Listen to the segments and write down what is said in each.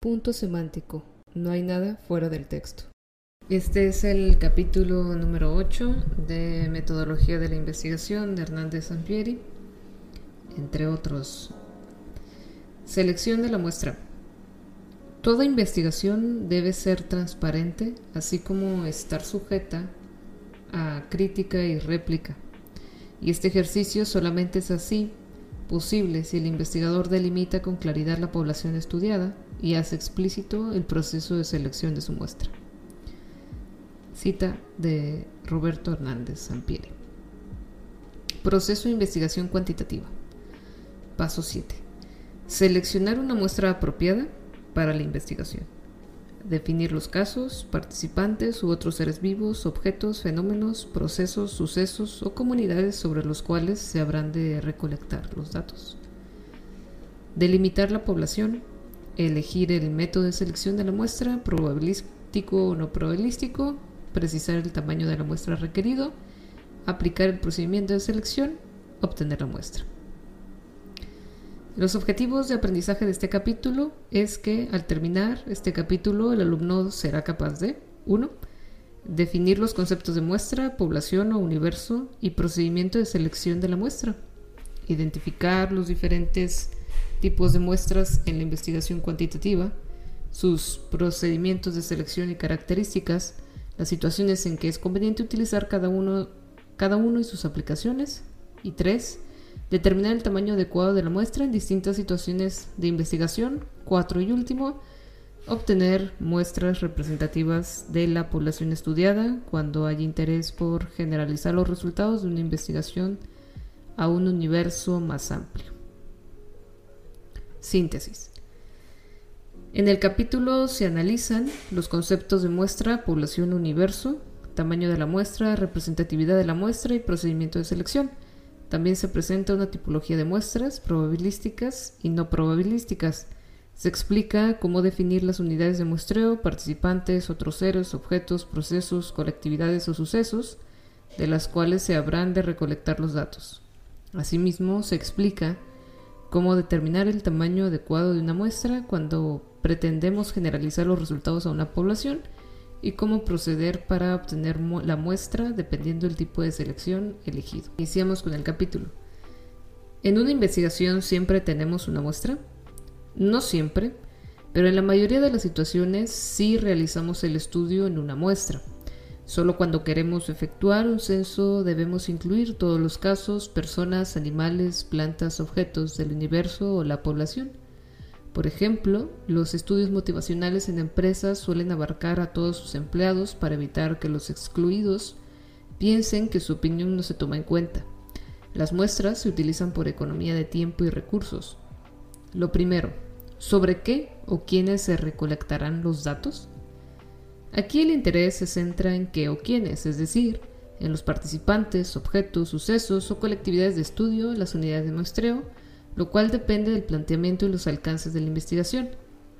Punto semántico. No hay nada fuera del texto. Este es el capítulo número 8 de Metodología de la Investigación de Hernández Sampieri, entre otros. Selección de la muestra. Toda investigación debe ser transparente, así como estar sujeta a crítica y réplica. Y este ejercicio solamente es así posible si el investigador delimita con claridad la población estudiada y hace explícito el proceso de selección de su muestra. Cita de Roberto Hernández Sampieri. Proceso de investigación cuantitativa. Paso 7. Seleccionar una muestra apropiada para la investigación. Definir los casos, participantes u otros seres vivos, objetos, fenómenos, procesos, sucesos o comunidades sobre los cuales se habrán de recolectar los datos. Delimitar la población, elegir el método de selección de la muestra, probabilístico o no probabilístico, precisar el tamaño de la muestra requerido, aplicar el procedimiento de selección, obtener la muestra. Los objetivos de aprendizaje de este capítulo es que al terminar este capítulo el alumno será capaz de 1. Definir los conceptos de muestra, población o universo y procedimiento de selección de la muestra. Identificar los diferentes tipos de muestras en la investigación cuantitativa, sus procedimientos de selección y características, las situaciones en que es conveniente utilizar cada uno, cada uno y sus aplicaciones. Y 3. Determinar el tamaño adecuado de la muestra en distintas situaciones de investigación. 4. Y último, obtener muestras representativas de la población estudiada cuando hay interés por generalizar los resultados de una investigación a un universo más amplio. Síntesis. En el capítulo se analizan los conceptos de muestra, población, universo, tamaño de la muestra, representatividad de la muestra y procedimiento de selección. También se presenta una tipología de muestras probabilísticas y no probabilísticas. Se explica cómo definir las unidades de muestreo, participantes, otros seres, objetos, procesos, colectividades o sucesos, de las cuales se habrán de recolectar los datos. Asimismo, se explica cómo determinar el tamaño adecuado de una muestra cuando pretendemos generalizar los resultados a una población y cómo proceder para obtener la muestra dependiendo del tipo de selección elegido. Iniciamos con el capítulo. ¿En una investigación siempre tenemos una muestra? No siempre, pero en la mayoría de las situaciones sí realizamos el estudio en una muestra. Solo cuando queremos efectuar un censo debemos incluir todos los casos, personas, animales, plantas, objetos del universo o la población. Por ejemplo, los estudios motivacionales en empresas suelen abarcar a todos sus empleados para evitar que los excluidos piensen que su opinión no se toma en cuenta. Las muestras se utilizan por economía de tiempo y recursos. Lo primero, ¿sobre qué o quiénes se recolectarán los datos? Aquí el interés se centra en qué o quiénes, es decir, en los participantes, objetos, sucesos o colectividades de estudio, las unidades de muestreo, lo cual depende del planteamiento y los alcances de la investigación.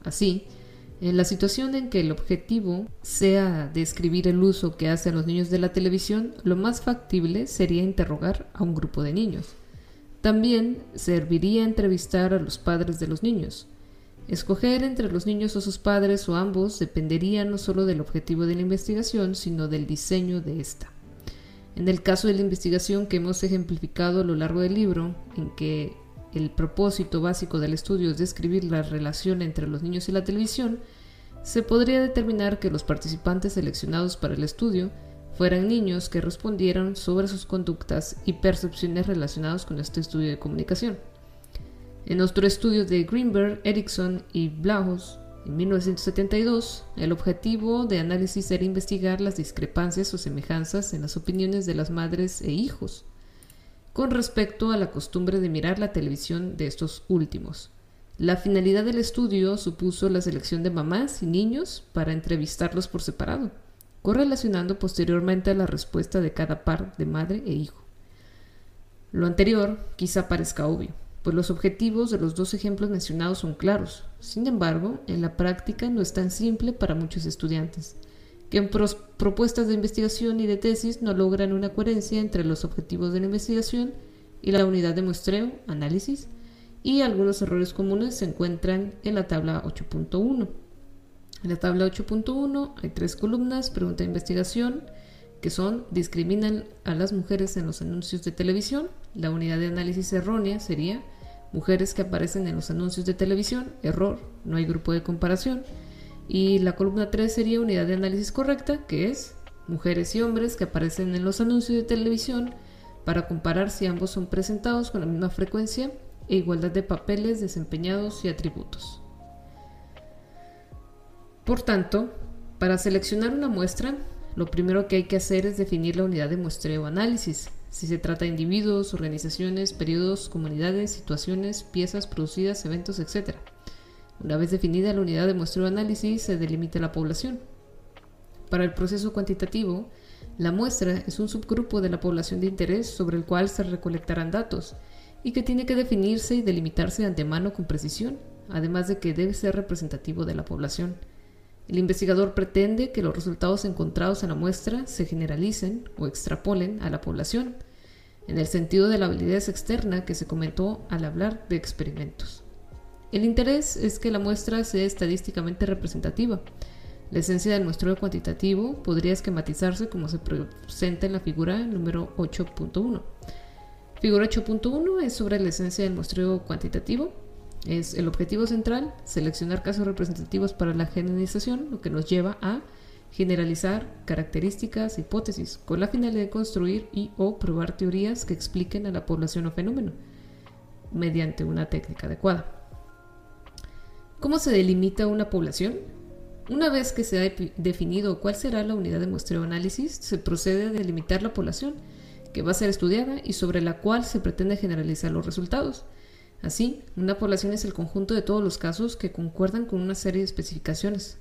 Así, en la situación en que el objetivo sea describir el uso que hacen los niños de la televisión, lo más factible sería interrogar a un grupo de niños. También serviría entrevistar a los padres de los niños, Escoger entre los niños o sus padres o ambos dependería no solo del objetivo de la investigación, sino del diseño de esta. En el caso de la investigación que hemos ejemplificado a lo largo del libro, en que el propósito básico del estudio es describir la relación entre los niños y la televisión, se podría determinar que los participantes seleccionados para el estudio fueran niños que respondieran sobre sus conductas y percepciones relacionados con este estudio de comunicación. En otro estudio de Greenberg, Erickson y Blahus, en 1972, el objetivo de análisis era investigar las discrepancias o semejanzas en las opiniones de las madres e hijos con respecto a la costumbre de mirar la televisión de estos últimos. La finalidad del estudio supuso la selección de mamás y niños para entrevistarlos por separado, correlacionando posteriormente la respuesta de cada par de madre e hijo. Lo anterior quizá parezca obvio, pues los objetivos de los dos ejemplos mencionados son claros. Sin embargo, en la práctica no es tan simple para muchos estudiantes, que en propuestas de investigación y de tesis no logran una coherencia entre los objetivos de la investigación y la unidad de muestreo, análisis, y algunos errores comunes se encuentran en la tabla 8.1. En la tabla 8.1 hay tres columnas, pregunta de investigación, que son discriminan a las mujeres en los anuncios de televisión. La unidad de análisis errónea sería mujeres que aparecen en los anuncios de televisión, error, no hay grupo de comparación. Y la columna 3 sería unidad de análisis correcta, que es mujeres y hombres que aparecen en los anuncios de televisión para comparar si ambos son presentados con la misma frecuencia e igualdad de papeles desempeñados y atributos. Por tanto, para seleccionar una muestra, lo primero que hay que hacer es definir la unidad de muestreo análisis, si se trata de individuos, organizaciones, periodos, comunidades, situaciones, piezas producidas, eventos, etc. Una vez definida la unidad de muestreo análisis, se delimita la población. Para el proceso cuantitativo, la muestra es un subgrupo de la población de interés sobre el cual se recolectarán datos y que tiene que definirse y delimitarse de antemano con precisión, además de que debe ser representativo de la población. El investigador pretende que los resultados encontrados en la muestra se generalicen o extrapolen a la población, en el sentido de la validez externa que se comentó al hablar de experimentos. El interés es que la muestra sea estadísticamente representativa. La esencia del muestreo cuantitativo podría esquematizarse como se presenta en la figura número 8.1. Figura 8.1 es sobre la esencia del muestreo cuantitativo. Es el objetivo central, seleccionar casos representativos para la generalización, lo que nos lleva a generalizar características, hipótesis, con la finalidad de construir y o probar teorías que expliquen a la población o fenómeno, mediante una técnica adecuada. ¿Cómo se delimita una población? Una vez que se ha definido cuál será la unidad de muestreo análisis, se procede a delimitar la población que va a ser estudiada y sobre la cual se pretende generalizar los resultados. Así, una población es el conjunto de todos los casos que concuerdan con una serie de especificaciones.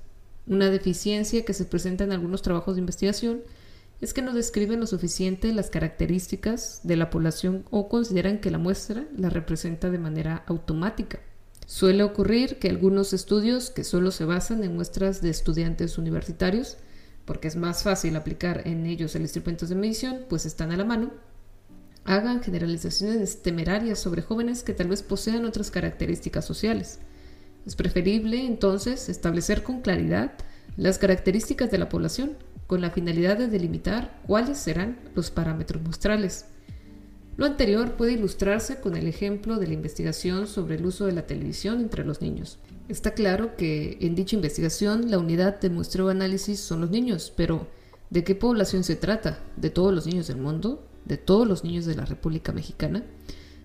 Una deficiencia que se presenta en algunos trabajos de investigación es que no describen lo suficiente las características de la población o consideran que la muestra la representa de manera automática. Suele ocurrir que algunos estudios que solo se basan en muestras de estudiantes universitarios porque es más fácil aplicar en ellos el instrumentos de medición, pues están a la mano, hagan generalizaciones temerarias sobre jóvenes que tal vez posean otras características sociales. Es preferible entonces establecer con claridad las características de la población con la finalidad de delimitar cuáles serán los parámetros muestrales. Lo anterior puede ilustrarse con el ejemplo de la investigación sobre el uso de la televisión entre los niños. Está claro que en dicha investigación la unidad de muestreo análisis son los niños, pero ¿de qué población se trata? ¿De todos los niños del mundo? ¿De todos los niños de la República Mexicana?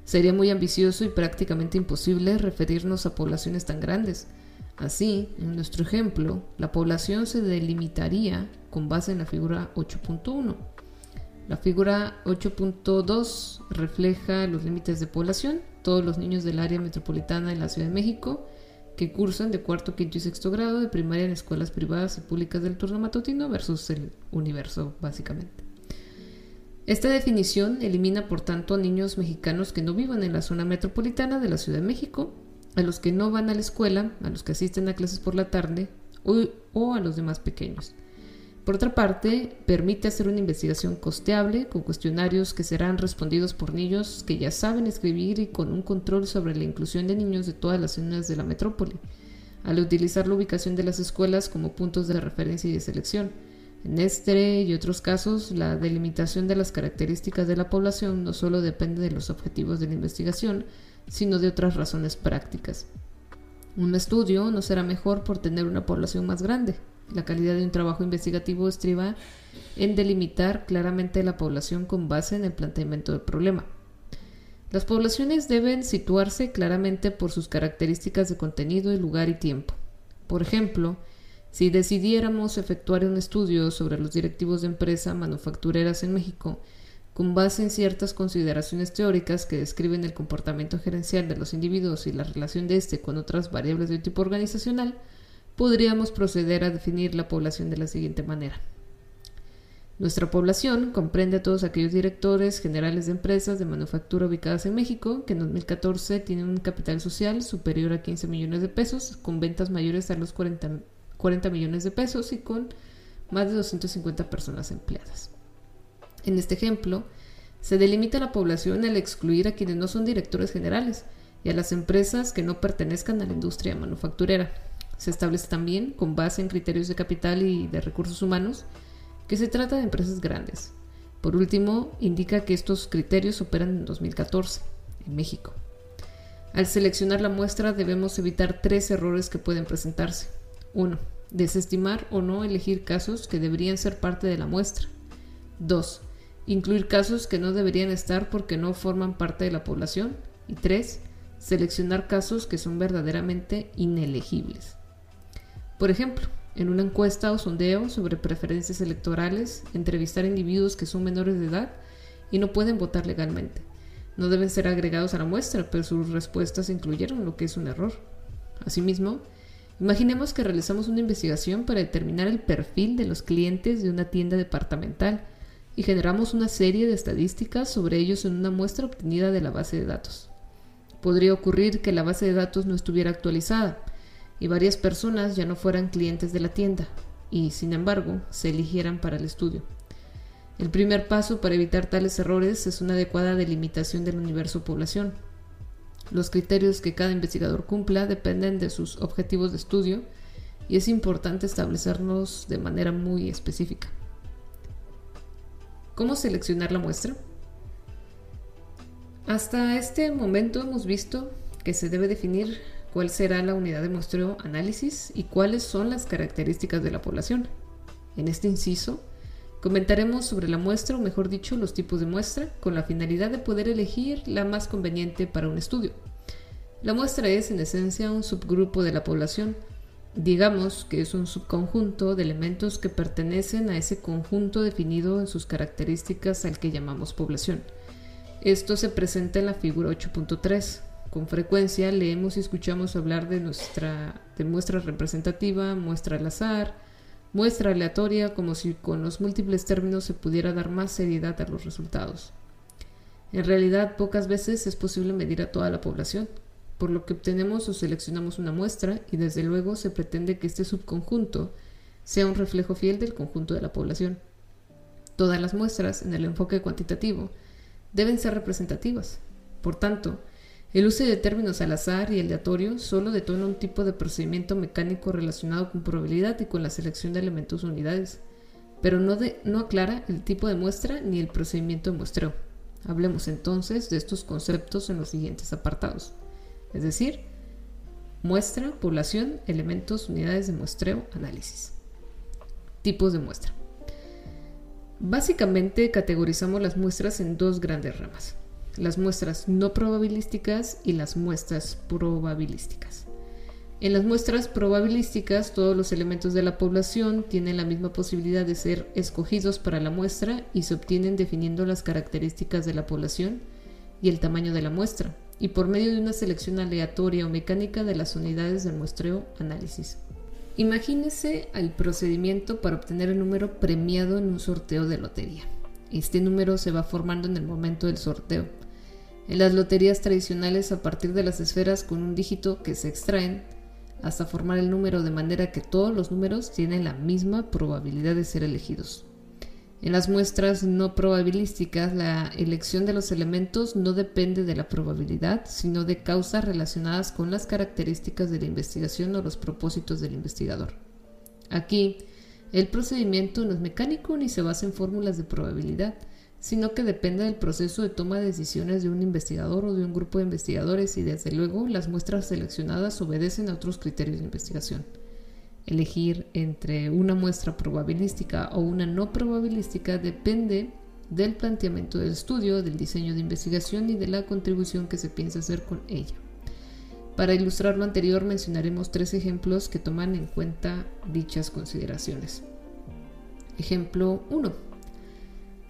Sería muy ambicioso y prácticamente imposible referirnos a poblaciones tan grandes. Así, en nuestro ejemplo, la población se delimitaría con base en la figura 8.1. La figura 8.2 refleja los límites de población, todos los niños del área metropolitana de la Ciudad de México, que cursan de cuarto, quinto y sexto grado de primaria en escuelas privadas y públicas del turno matutino versus el universo, básicamente. Esta definición elimina, por tanto, a niños mexicanos que no vivan en la zona metropolitana de la Ciudad de México, a los que no van a la escuela, a los que asisten a clases por la tarde o a los demás pequeños. Por otra parte, permite hacer una investigación costeable con cuestionarios que serán respondidos por niños que ya saben escribir y con un control sobre la inclusión de niños de todas las zonas de la metrópoli, al utilizar la ubicación de las escuelas como puntos de referencia y de selección. En este y otros casos, la delimitación de las características de la población no solo depende de los objetivos de la investigación, sino de otras razones prácticas. Un estudio no será mejor por tener una población más grande, la calidad de un trabajo investigativo estriba en delimitar claramente la población con base en el planteamiento del problema. Las poblaciones deben situarse claramente por sus características de contenido y lugar y tiempo. Por ejemplo, si decidiéramos efectuar un estudio sobre los directivos de empresas manufactureras en México, con base en ciertas consideraciones teóricas que describen el comportamiento gerencial de los individuos y la relación de éste con otras variables de tipo organizacional, podríamos proceder a definir la población de la siguiente manera. Nuestra población comprende a todos aquellos directores generales de empresas de manufactura ubicadas en México que en 2014 tienen un capital social superior a 15 millones de pesos, con ventas mayores a los 40, 40 millones de pesos y con más de 250 personas empleadas. En este ejemplo, se delimita la población al excluir a quienes no son directores generales, y a las empresas que no pertenezcan a la industria manufacturera. Se establece también, con base en criterios de capital y de recursos humanos, que se trata de empresas grandes. Por último, indica que estos criterios operan en 2014, en México. Al seleccionar la muestra debemos evitar tres errores que pueden presentarse. 1. Desestimar o no elegir casos que deberían ser parte de la muestra. 2. Incluir casos que no deberían estar porque no forman parte de la población. Y 3. Seleccionar casos que son verdaderamente inelegibles. Por ejemplo, en una encuesta o sondeo sobre preferencias electorales, entrevistar individuos que son menores de edad y no pueden votar legalmente. No deben ser agregados a la muestra, pero sus respuestas incluyeron, lo que es un error. Asimismo, imaginemos que realizamos una investigación para determinar el perfil de los clientes de una tienda departamental y generamos una serie de estadísticas sobre ellos en una muestra obtenida de la base de datos. Podría ocurrir que la base de datos no estuviera actualizada, y varias personas ya no fueran clientes de la tienda y, sin embargo, se eligieran para el estudio. El primer paso para evitar tales errores es una adecuada delimitación del universo población. Los criterios que cada investigador cumpla dependen de sus objetivos de estudio y es importante establecerlos de manera muy específica. ¿Cómo seleccionar la muestra? Hasta este momento hemos visto que se debe definir cuál será la unidad de muestreo análisis y cuáles son las características de la población. En este inciso, comentaremos sobre la muestra, o mejor dicho, los tipos de muestra, con la finalidad de poder elegir la más conveniente para un estudio. La muestra es, en esencia, un subgrupo de la población. Digamos que es un subconjunto de elementos que pertenecen a ese conjunto definido en sus características al que llamamos población. Esto se presenta en la figura 8.3. Con frecuencia leemos y escuchamos hablar de nuestra de muestra representativa, muestra al azar, muestra aleatoria, como si con los múltiples términos se pudiera dar más seriedad a los resultados. En realidad, pocas veces es posible medir a toda la población, por lo que obtenemos o seleccionamos una muestra y desde luego se pretende que este subconjunto sea un reflejo fiel del conjunto de la población. Todas las muestras, en el enfoque cuantitativo, deben ser representativas. Por tanto, el uso de términos al azar y aleatorio solo detona un tipo de procedimiento mecánico relacionado con probabilidad y con la selección de elementos unidades, pero no, no aclara el tipo de muestra ni el procedimiento de muestreo. Hablemos entonces de estos conceptos en los siguientes apartados, es decir, muestra, población, elementos, unidades de muestreo, análisis. Tipos de muestra. Básicamente categorizamos las muestras en dos grandes ramas las muestras no probabilísticas y las muestras probabilísticas. En las muestras probabilísticas, todos los elementos de la población tienen la misma posibilidad de ser escogidos para la muestra y se obtienen definiendo las características de la población y el tamaño de la muestra, y por medio de una selección aleatoria o mecánica de las unidades del muestreo análisis. Imagínese el procedimiento para obtener el número premiado en un sorteo de lotería. Este número se va formando en el momento del sorteo en las loterías tradicionales, a partir de las esferas con un dígito que se extraen hasta formar el número de manera que todos los números tienen la misma probabilidad de ser elegidos. En las muestras no probabilísticas, la elección de los elementos no depende de la probabilidad, sino de causas relacionadas con las características de la investigación o los propósitos del investigador. Aquí, el procedimiento no es mecánico ni se basa en fórmulas de probabilidad, sino que depende del proceso de toma de decisiones de un investigador o de un grupo de investigadores y desde luego las muestras seleccionadas obedecen a otros criterios de investigación. Elegir entre una muestra probabilística o una no probabilística depende del planteamiento del estudio, del diseño de investigación y de la contribución que se piensa hacer con ella. Para ilustrar lo anterior mencionaremos tres ejemplos que toman en cuenta dichas consideraciones. Ejemplo 1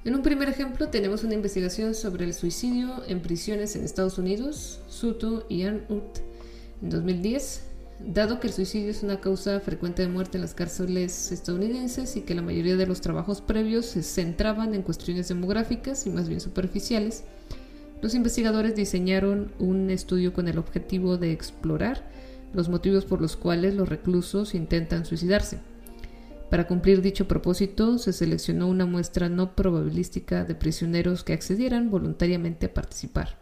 en un primer ejemplo tenemos una investigación sobre el suicidio en prisiones en Estados Unidos, Suto y Ann Ut, en 2010. Dado que el suicidio es una causa frecuente de muerte en las cárceles estadounidenses y que la mayoría de los trabajos previos se centraban en cuestiones demográficas y más bien superficiales, los investigadores diseñaron un estudio con el objetivo de explorar los motivos por los cuales los reclusos intentan suicidarse. Para cumplir dicho propósito, se seleccionó una muestra no probabilística de prisioneros que accedieran voluntariamente a participar.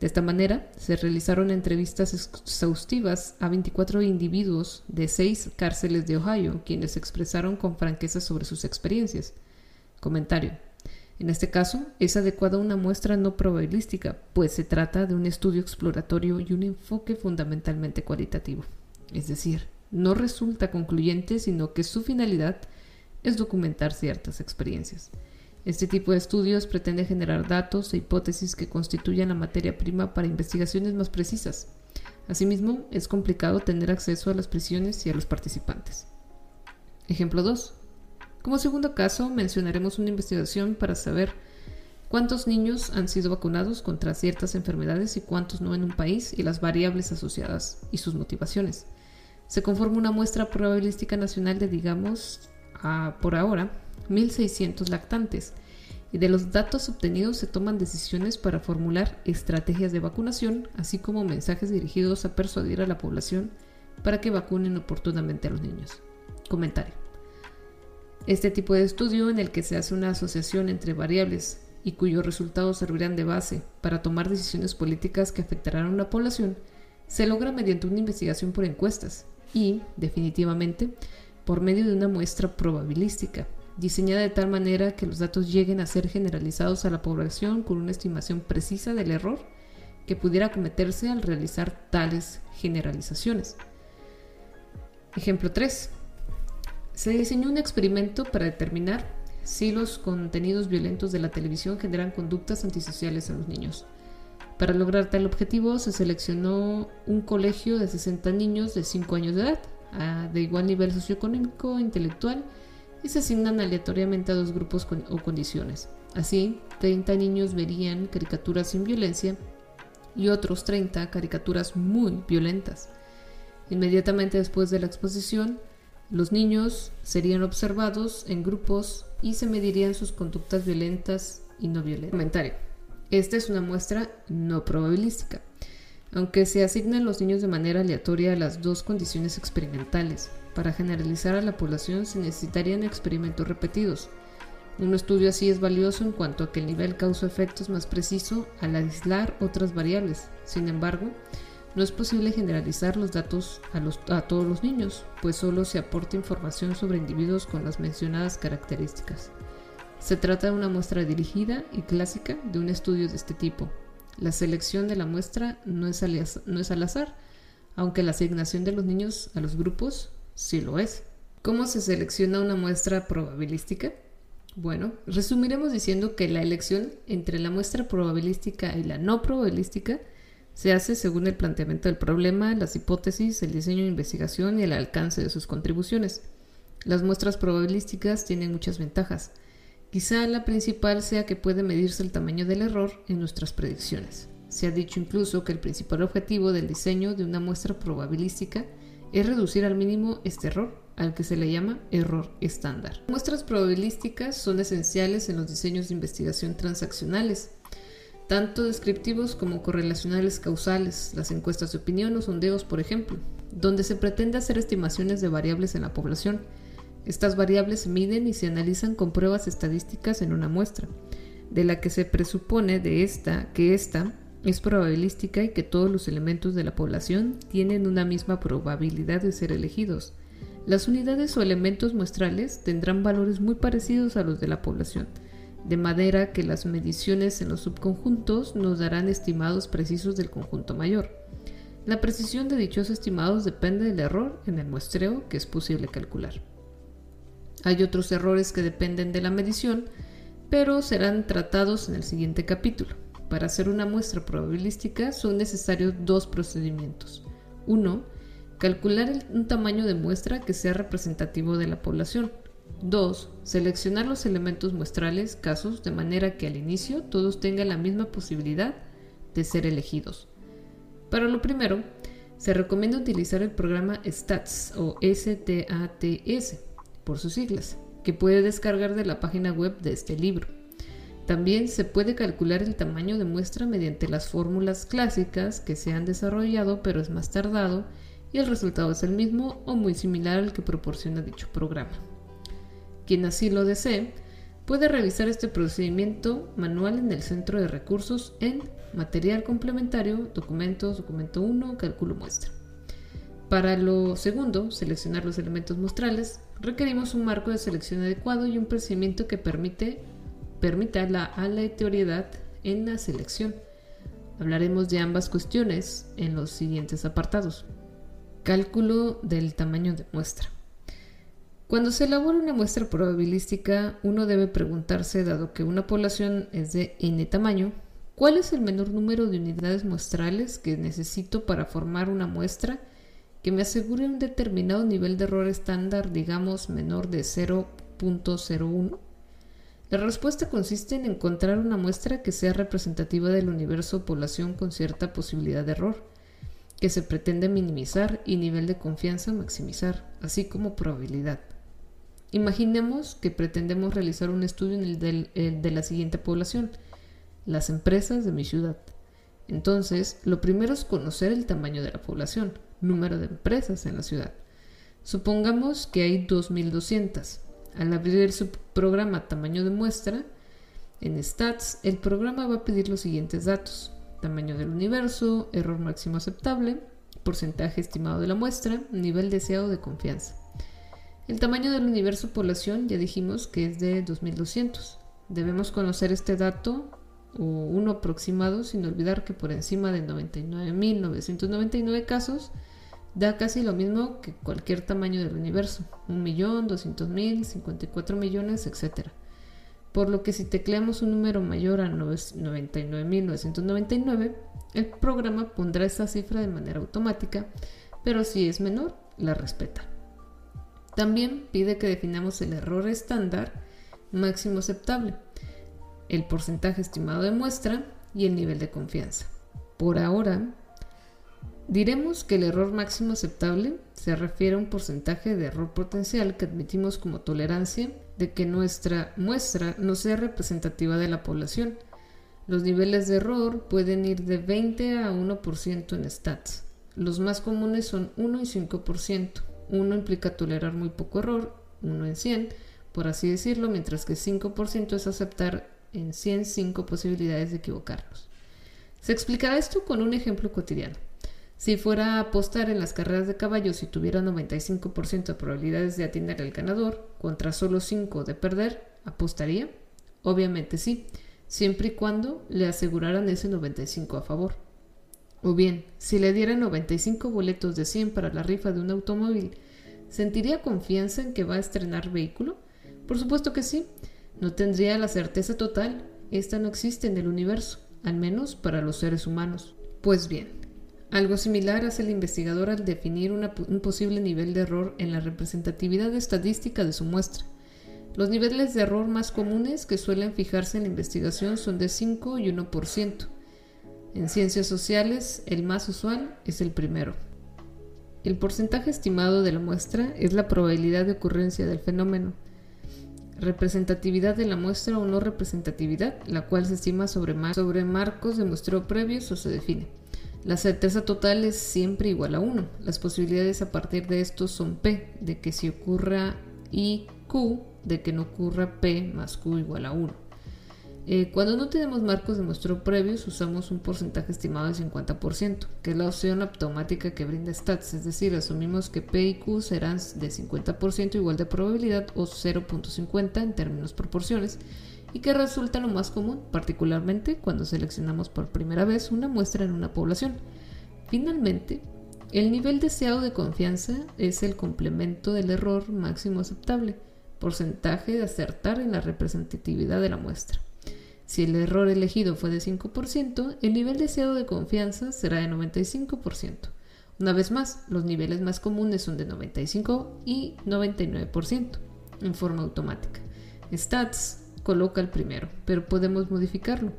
De esta manera, se realizaron entrevistas exhaustivas a 24 individuos de seis cárceles de Ohio, quienes expresaron con franqueza sobre sus experiencias. Comentario. En este caso, es adecuada una muestra no probabilística, pues se trata de un estudio exploratorio y un enfoque fundamentalmente cualitativo. Es decir, no resulta concluyente, sino que su finalidad es documentar ciertas experiencias. Este tipo de estudios pretende generar datos e hipótesis que constituyan la materia prima para investigaciones más precisas. Asimismo, es complicado tener acceso a las prisiones y a los participantes. Ejemplo 2. Como segundo caso, mencionaremos una investigación para saber cuántos niños han sido vacunados contra ciertas enfermedades y cuántos no en un país y las variables asociadas y sus motivaciones. Se conforma una muestra probabilística nacional de, digamos, a, por ahora, 1.600 lactantes y de los datos obtenidos se toman decisiones para formular estrategias de vacunación, así como mensajes dirigidos a persuadir a la población para que vacunen oportunamente a los niños. Comentario. Este tipo de estudio en el que se hace una asociación entre variables y cuyos resultados servirán de base para tomar decisiones políticas que afectarán a una población, se logra mediante una investigación por encuestas y, definitivamente, por medio de una muestra probabilística, diseñada de tal manera que los datos lleguen a ser generalizados a la población con una estimación precisa del error que pudiera cometerse al realizar tales generalizaciones. Ejemplo 3. Se diseñó un experimento para determinar si los contenidos violentos de la televisión generan conductas antisociales en los niños. Para lograr tal objetivo se seleccionó un colegio de 60 niños de 5 años de edad, de igual nivel socioeconómico e intelectual, y se asignan aleatoriamente a dos grupos o condiciones. Así, 30 niños verían caricaturas sin violencia y otros 30 caricaturas muy violentas. Inmediatamente después de la exposición, los niños serían observados en grupos y se medirían sus conductas violentas y no violentas. Comentario. Esta es una muestra no probabilística. Aunque se asignan los niños de manera aleatoria a las dos condiciones experimentales, para generalizar a la población se necesitarían experimentos repetidos. Un estudio así es valioso en cuanto a que el nivel causa-efecto es más preciso al aislar otras variables. Sin embargo, no es posible generalizar los datos a, a, todos los niños, pues solo se aporta información sobre individuos con las mencionadas características. Se trata de una muestra dirigida y clásica de un estudio de este tipo. La selección de la muestra no es, al, azar, aunque la asignación de los niños a los grupos sí lo es. ¿Cómo se selecciona una muestra probabilística? Bueno, resumiremos diciendo que la elección entre la muestra probabilística y la no probabilística se hace según el planteamiento del problema, las hipótesis, el diseño de investigación y el alcance de sus contribuciones. Las muestras probabilísticas tienen muchas ventajas. Quizá la principal sea que puede medirse el tamaño del error en nuestras predicciones. Se ha dicho incluso que el principal objetivo del diseño de una muestra probabilística es reducir al mínimo este error, al que se le llama error estándar. Muestras probabilísticas son esenciales en los diseños de investigación transaccionales, tanto descriptivos como correlacionales causales, las encuestas de opinión o sondeos, por ejemplo, donde se pretende hacer estimaciones de variables en la población. Estas variables se miden y se analizan con pruebas estadísticas en una muestra, de la que se presupone de esta que esta es probabilística y que todos los elementos de la población tienen una misma probabilidad de ser elegidos. Las unidades o elementos muestrales tendrán valores muy parecidos a los de la población, de manera que las mediciones en los subconjuntos nos darán estimados precisos del conjunto mayor. La precisión de dichos estimados depende del error en el muestreo que es posible calcular. Hay otros errores que dependen de la medición, pero serán tratados en el siguiente capítulo. Para hacer una muestra probabilística son necesarios dos procedimientos. Uno, calcular un tamaño de muestra que sea representativo de la población. Dos, seleccionar los elementos muestrales, casos, de manera que al inicio todos tengan la misma posibilidad de ser elegidos. Para lo primero, se recomienda utilizar el programa STATS o STATS por sus siglas, que puede descargar de la página web de este libro. También se puede calcular el tamaño de muestra mediante las fórmulas clásicas que se han desarrollado pero es más tardado y el resultado es el mismo o muy similar al que proporciona dicho programa. Quien así lo desee Puede revisar este procedimiento manual en el centro de recursos en material complementario, documentos, documento 1, cálculo muestra. Para lo segundo, seleccionar los elementos muestrales, requerimos un marco de selección adecuado y un procedimiento que permite, permita la aleatoriedad en la selección. Hablaremos de ambas cuestiones en los siguientes apartados. Cálculo del tamaño de muestra. Cuando se elabora una muestra probabilística, uno debe preguntarse, dado que una población es de n tamaño, ¿cuál es el menor número de unidades muestrales que necesito para formar una muestra que me asegure un determinado nivel de error estándar, digamos menor de 0.01? La respuesta consiste en encontrar una muestra que sea representativa del universo o población con cierta posibilidad de error, que se pretende minimizar y nivel de confianza maximizar, así como probabilidad. Imaginemos que pretendemos realizar un estudio de la siguiente población, las empresas de mi ciudad. Entonces, lo primero es conocer el tamaño de la población número de empresas en la ciudad. Supongamos que hay 2.200. Al abrir el subprograma tamaño de muestra, en Stats, el programa va a pedir los siguientes datos. Tamaño del universo, error máximo aceptable, porcentaje estimado de la muestra, nivel deseado de confianza. El tamaño del universo población ya dijimos que es de 2200. Debemos conocer este dato o uno aproximado sin olvidar que por encima de 99.999 casos da casi lo mismo que cualquier tamaño del universo, un millón, doscientos mil, 54 millones, etc. Por lo que si tecleamos un número mayor a 99.999, el programa pondrá esa cifra de manera automática, pero si es menor, la respeta. También pide que definamos el error estándar máximo aceptable, el porcentaje estimado de muestra y el nivel de confianza. Por ahora, Diremos que el error máximo aceptable se refiere a un porcentaje de error potencial que admitimos como tolerancia de que nuestra muestra no sea representativa de la población. Los niveles de error pueden ir de 20 a 1% en stats. Los más comunes son 1 y 5%. 1 implica tolerar muy poco error, 1 en 100, por así decirlo, mientras que 5% es aceptar en 105 posibilidades de equivocarnos. Se explicará esto con un ejemplo cotidiano. Si fuera a apostar en las carreras de caballos y tuviera 95% de probabilidades de atinar al ganador contra solo 5 de perder, ¿apostaría? Obviamente sí, siempre y cuando le aseguraran ese 95 a favor. O bien, si le dieran 95 boletos de 100 para la rifa de un automóvil, ¿sentiría confianza en que va a estrenar vehículo? Por supuesto que sí. No tendría la certeza total. Esta no existe en el universo, al menos para los seres humanos. Pues bien, algo similar hace el investigador al definir un posible nivel de error en la representatividad estadística de su muestra. Los niveles de error más comunes que suelen fijarse en la investigación son de 5 y 1%. En ciencias sociales, el más usual es el primero. El porcentaje estimado de la muestra es la probabilidad de ocurrencia del fenómeno. Representatividad de la muestra o no representatividad, la cual se estima sobre, sobre marcos de muestreo previos o se define. La certeza total es siempre igual a 1. Las posibilidades a partir de esto son P, de que si ocurra I, Q, de que no ocurra P más Q igual a 1. Eh, cuando no tenemos marcos de muestreo previos, usamos un porcentaje estimado de 50%, que es la opción automática que brinda Stats, es decir, asumimos que P y Q serán de 50% igual de probabilidad o 0.50 en términos proporciones, y que resulta lo más común, particularmente cuando seleccionamos por primera vez una muestra en una población. Finalmente, el nivel deseado de confianza es el complemento del error máximo aceptable, porcentaje de acertar en la representatividad de la muestra. Si el error elegido fue de 5%, el nivel deseado de confianza será de 95%. Una vez más, los niveles más comunes son de 95 y 99% en forma automática. Stats coloca el primero, pero podemos modificarlo.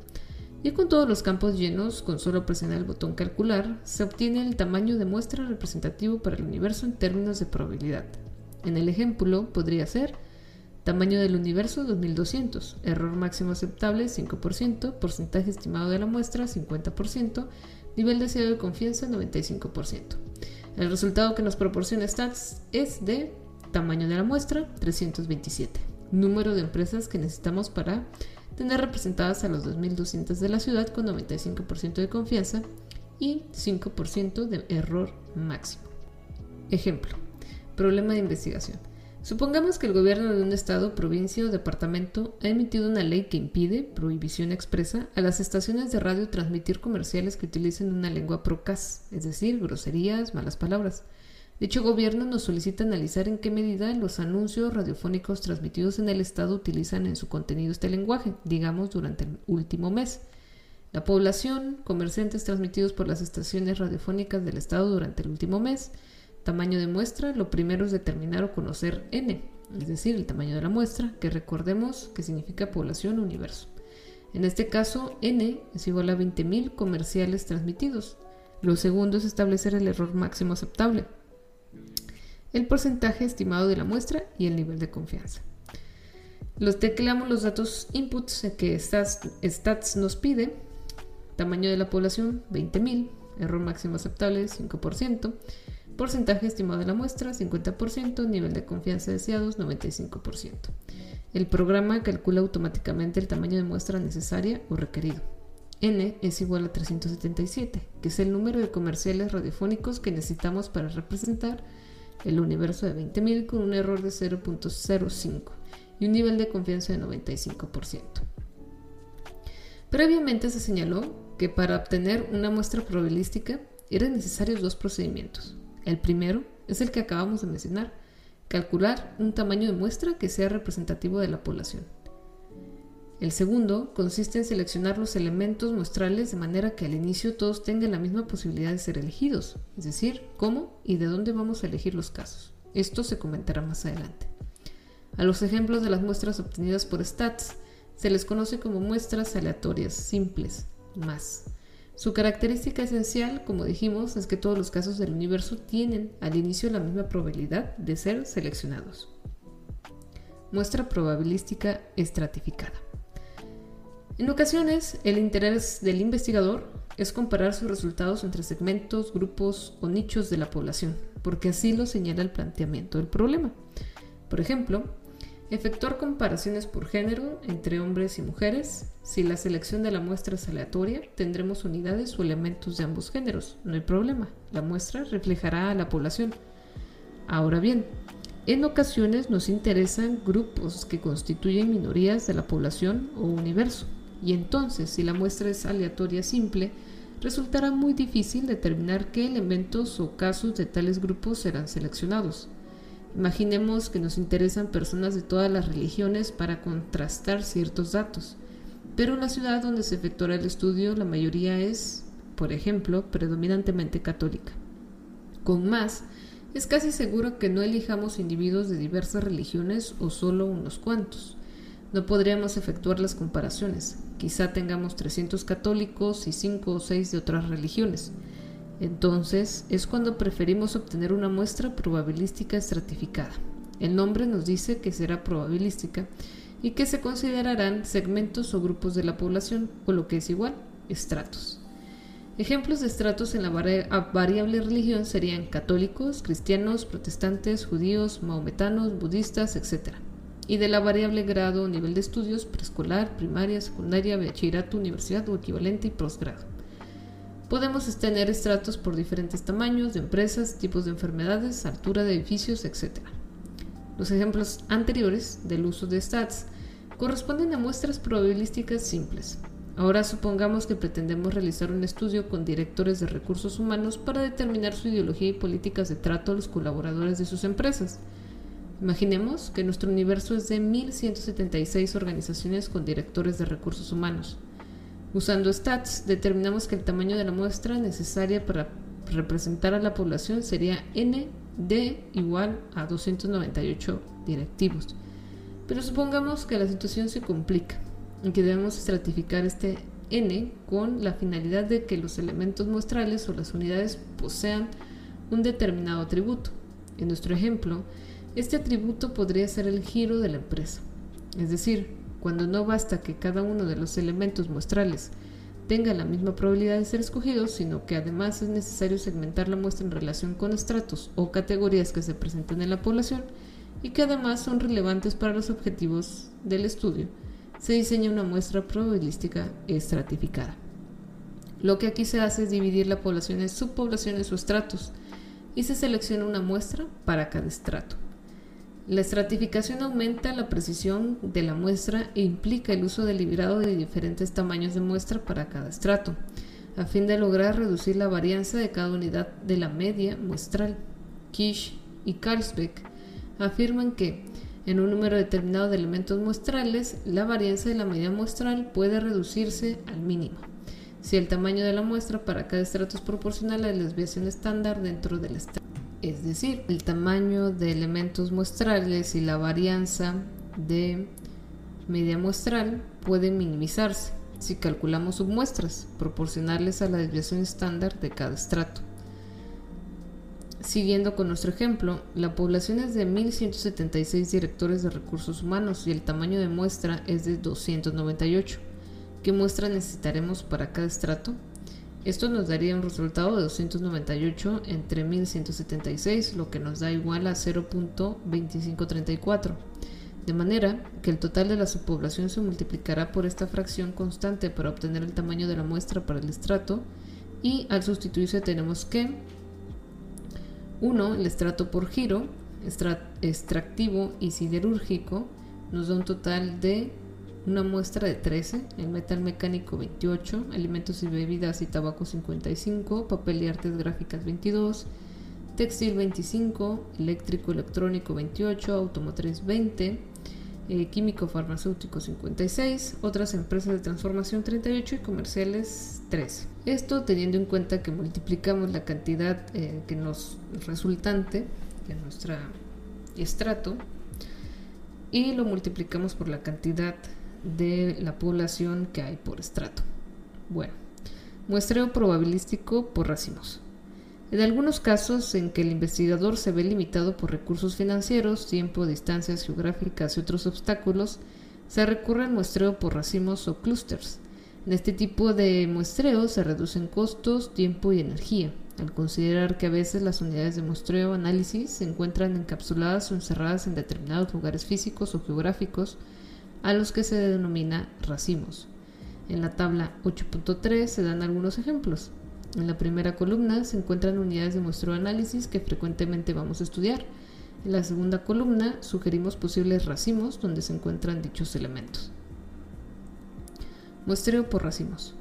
Y con todos los campos llenos, con solo presionar el botón calcular, se obtiene el tamaño de muestra representativo para el universo en términos de probabilidad. En el ejemplo podría ser tamaño del universo 2200, error máximo aceptable 5%, porcentaje estimado de la muestra 50%, nivel deseado de confianza 95%. El resultado que nos proporciona Stats es de tamaño de la muestra 327. Número de empresas que necesitamos para tener representadas a los 2.200 de la ciudad con 95% de confianza y 5% de error máximo. Ejemplo, problema de investigación. Supongamos que el gobierno de un estado, provincia o departamento ha emitido una ley que impide, prohibición expresa, a las estaciones de radio transmitir comerciales que utilicen una lengua procas, es decir, groserías, malas palabras. Dicho gobierno nos solicita analizar en qué medida los anuncios radiofónicos transmitidos en el Estado utilizan en su contenido este lenguaje, digamos durante el último mes. La población, comerciantes transmitidos por las estaciones radiofónicas del Estado durante el último mes, tamaño de muestra, lo primero es determinar o conocer n, es decir, el tamaño de la muestra, que recordemos que significa población universo. En este caso, n es igual a 20.000 comerciales transmitidos. Lo segundo es establecer el error máximo aceptable el porcentaje estimado de la muestra y el nivel de confianza. Los tecleamos los datos inputs que Stats, nos pide. Tamaño de la población 20.000, error máximo aceptable 5%, porcentaje estimado de la muestra 50%, nivel de confianza deseados 95%. El programa calcula automáticamente el tamaño de muestra necesaria o requerido. N es igual a 377, que es el número de comerciales radiofónicos que necesitamos para representar el universo de 20.000 con un error de 0.05 y un nivel de confianza de 95%. Previamente se señaló que para obtener una muestra probabilística eran necesarios dos procedimientos. El primero es el que acabamos de mencionar, calcular un tamaño de muestra que sea representativo de la población. El segundo consiste en seleccionar los elementos muestrales de manera que al inicio todos tengan la misma posibilidad de ser elegidos, es decir, cómo y de dónde vamos a elegir los casos. Esto se comentará más adelante. A los ejemplos de las muestras obtenidas por Stats se les conoce como muestras aleatorias simples, más. Su característica esencial, como dijimos, es que todos los casos del universo tienen al inicio la misma probabilidad de ser seleccionados. Muestra probabilística estratificada. En ocasiones, el interés del investigador es comparar sus resultados entre segmentos, grupos o nichos de la población, porque así lo señala el planteamiento del problema. Por ejemplo, efectuar comparaciones por género entre hombres y mujeres. Si la selección de la muestra es aleatoria, tendremos unidades o elementos de ambos géneros. No hay problema, la muestra reflejará a la población. Ahora bien, en ocasiones nos interesan grupos que constituyen minorías de la población o universo y entonces si la muestra es aleatoria simple, resultará muy difícil determinar qué elementos o casos de tales grupos serán seleccionados. Imaginemos que nos interesan personas de todas las religiones para contrastar ciertos datos, pero en la ciudad donde se efectuará el estudio la mayoría es, por ejemplo, predominantemente católica. Con más, es casi seguro que no elijamos individuos de diversas religiones o solo unos cuantos. No podríamos efectuar las comparaciones. Quizá tengamos 300 católicos y 5 o 6 de otras religiones. Entonces es cuando preferimos obtener una muestra probabilística estratificada. El nombre nos dice que será probabilística y que se considerarán segmentos o grupos de la población, o lo que es igual, estratos. Ejemplos de estratos en la variable religión serían católicos, cristianos, protestantes, judíos, maometanos, budistas, etc y de la variable grado o nivel de estudios preescolar, primaria, secundaria, bachillerato, universidad o equivalente y posgrado. Podemos tener estratos por diferentes tamaños de empresas, tipos de enfermedades, altura de edificios, etc. Los ejemplos anteriores del uso de stats corresponden a muestras probabilísticas simples. Ahora supongamos que pretendemos realizar un estudio con directores de recursos humanos para determinar su ideología y políticas de trato a los colaboradores de sus empresas. Imaginemos que nuestro universo es de 1176 organizaciones con directores de recursos humanos. Usando stats, determinamos que el tamaño de la muestra necesaria para representar a la población sería n de igual a 298 directivos. Pero supongamos que la situación se complica y que debemos estratificar este n con la finalidad de que los elementos muestrales o las unidades posean un determinado atributo. En nuestro ejemplo, este atributo podría ser el giro de la empresa, es decir, cuando no basta que cada uno de los elementos muestrales tenga la misma probabilidad de ser escogidos, sino que además es necesario segmentar la muestra en relación con estratos o categorías que se presenten en la población, y que además son relevantes para los objetivos del estudio, se diseña una muestra probabilística estratificada. Lo que aquí se hace es dividir la población en subpoblaciones o estratos y se selecciona una muestra para cada estrato. La estratificación aumenta la precisión de la muestra e implica el uso deliberado de diferentes tamaños de muestra para cada estrato, a fin de lograr reducir la varianza de cada unidad de la media muestral. Kish y Carlsbeck afirman que en un número determinado de elementos muestrales, la varianza de la media muestral puede reducirse al mínimo si el tamaño de la muestra para cada estrato es proporcional a la desviación estándar dentro del estrato. Es decir, el tamaño de elementos muestrales y la varianza de media muestral pueden minimizarse si calculamos submuestras proporcionales a la desviación estándar de cada estrato. Siguiendo con nuestro ejemplo, la población es de 1.176 directores de recursos humanos y el tamaño de muestra es de 298 ¿Qué muestra necesitaremos para cada estrato? Esto nos daría un resultado de 298 entre 1176, lo que nos da igual a 0.2534. De manera que el total de la subpoblación se multiplicará por esta fracción constante para obtener el tamaño de la muestra para el estrato y al sustituirse tenemos que 1. El estrato por giro, extractivo y siderúrgico nos da un total de una muestra de 13, el metal mecánico 28, alimentos y bebidas y tabaco 55, papel y artes gráficas 22, textil 25, eléctrico electrónico 28, automotriz 20, eh, químico farmacéutico 56, otras empresas de transformación 38 y comerciales 13. Esto teniendo en cuenta que multiplicamos la cantidad eh, que nos resultante de nuestro estrato y lo multiplicamos por la cantidad de la población que hay por estrato. Bueno, muestreo probabilístico por racimos. En algunos casos en que el investigador se ve limitado por recursos financieros, tiempo, distancias geográficas y otros obstáculos, se recurre al muestreo por racimos o clusters. En este tipo de muestreo se reducen costos, tiempo y energía, al considerar que a veces las unidades de muestreo análisis se encuentran encapsuladas o encerradas en determinados lugares físicos o geográficos a los que se denomina racimos. En la tabla 8.3 se dan algunos ejemplos. En la primera columna se encuentran unidades de muestreo análisis que frecuentemente vamos a estudiar. En la segunda columna sugerimos posibles racimos donde se encuentran dichos elementos. Muestreo por racimos.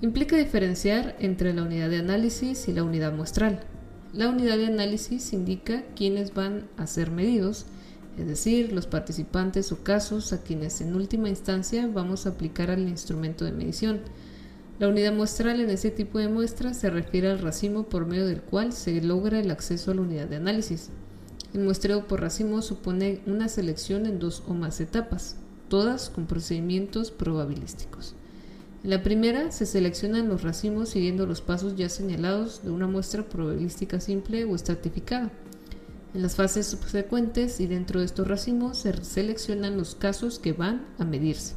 Implica diferenciar entre la unidad de análisis y la unidad muestral. La unidad de análisis indica quiénes van a ser medidos es decir, los participantes o casos a quienes en última instancia vamos a aplicar al instrumento de medición. La unidad muestral en ese tipo de muestras se refiere al racimo por medio del cual se logra el acceso a la unidad de análisis. El muestreo por racimo supone una selección en dos o más etapas, todas con procedimientos probabilísticos. En la primera se seleccionan los racimos siguiendo los pasos ya señalados de una muestra probabilística simple o estratificada. En las fases subsecuentes y dentro de estos racimos se seleccionan los casos que van a medirse.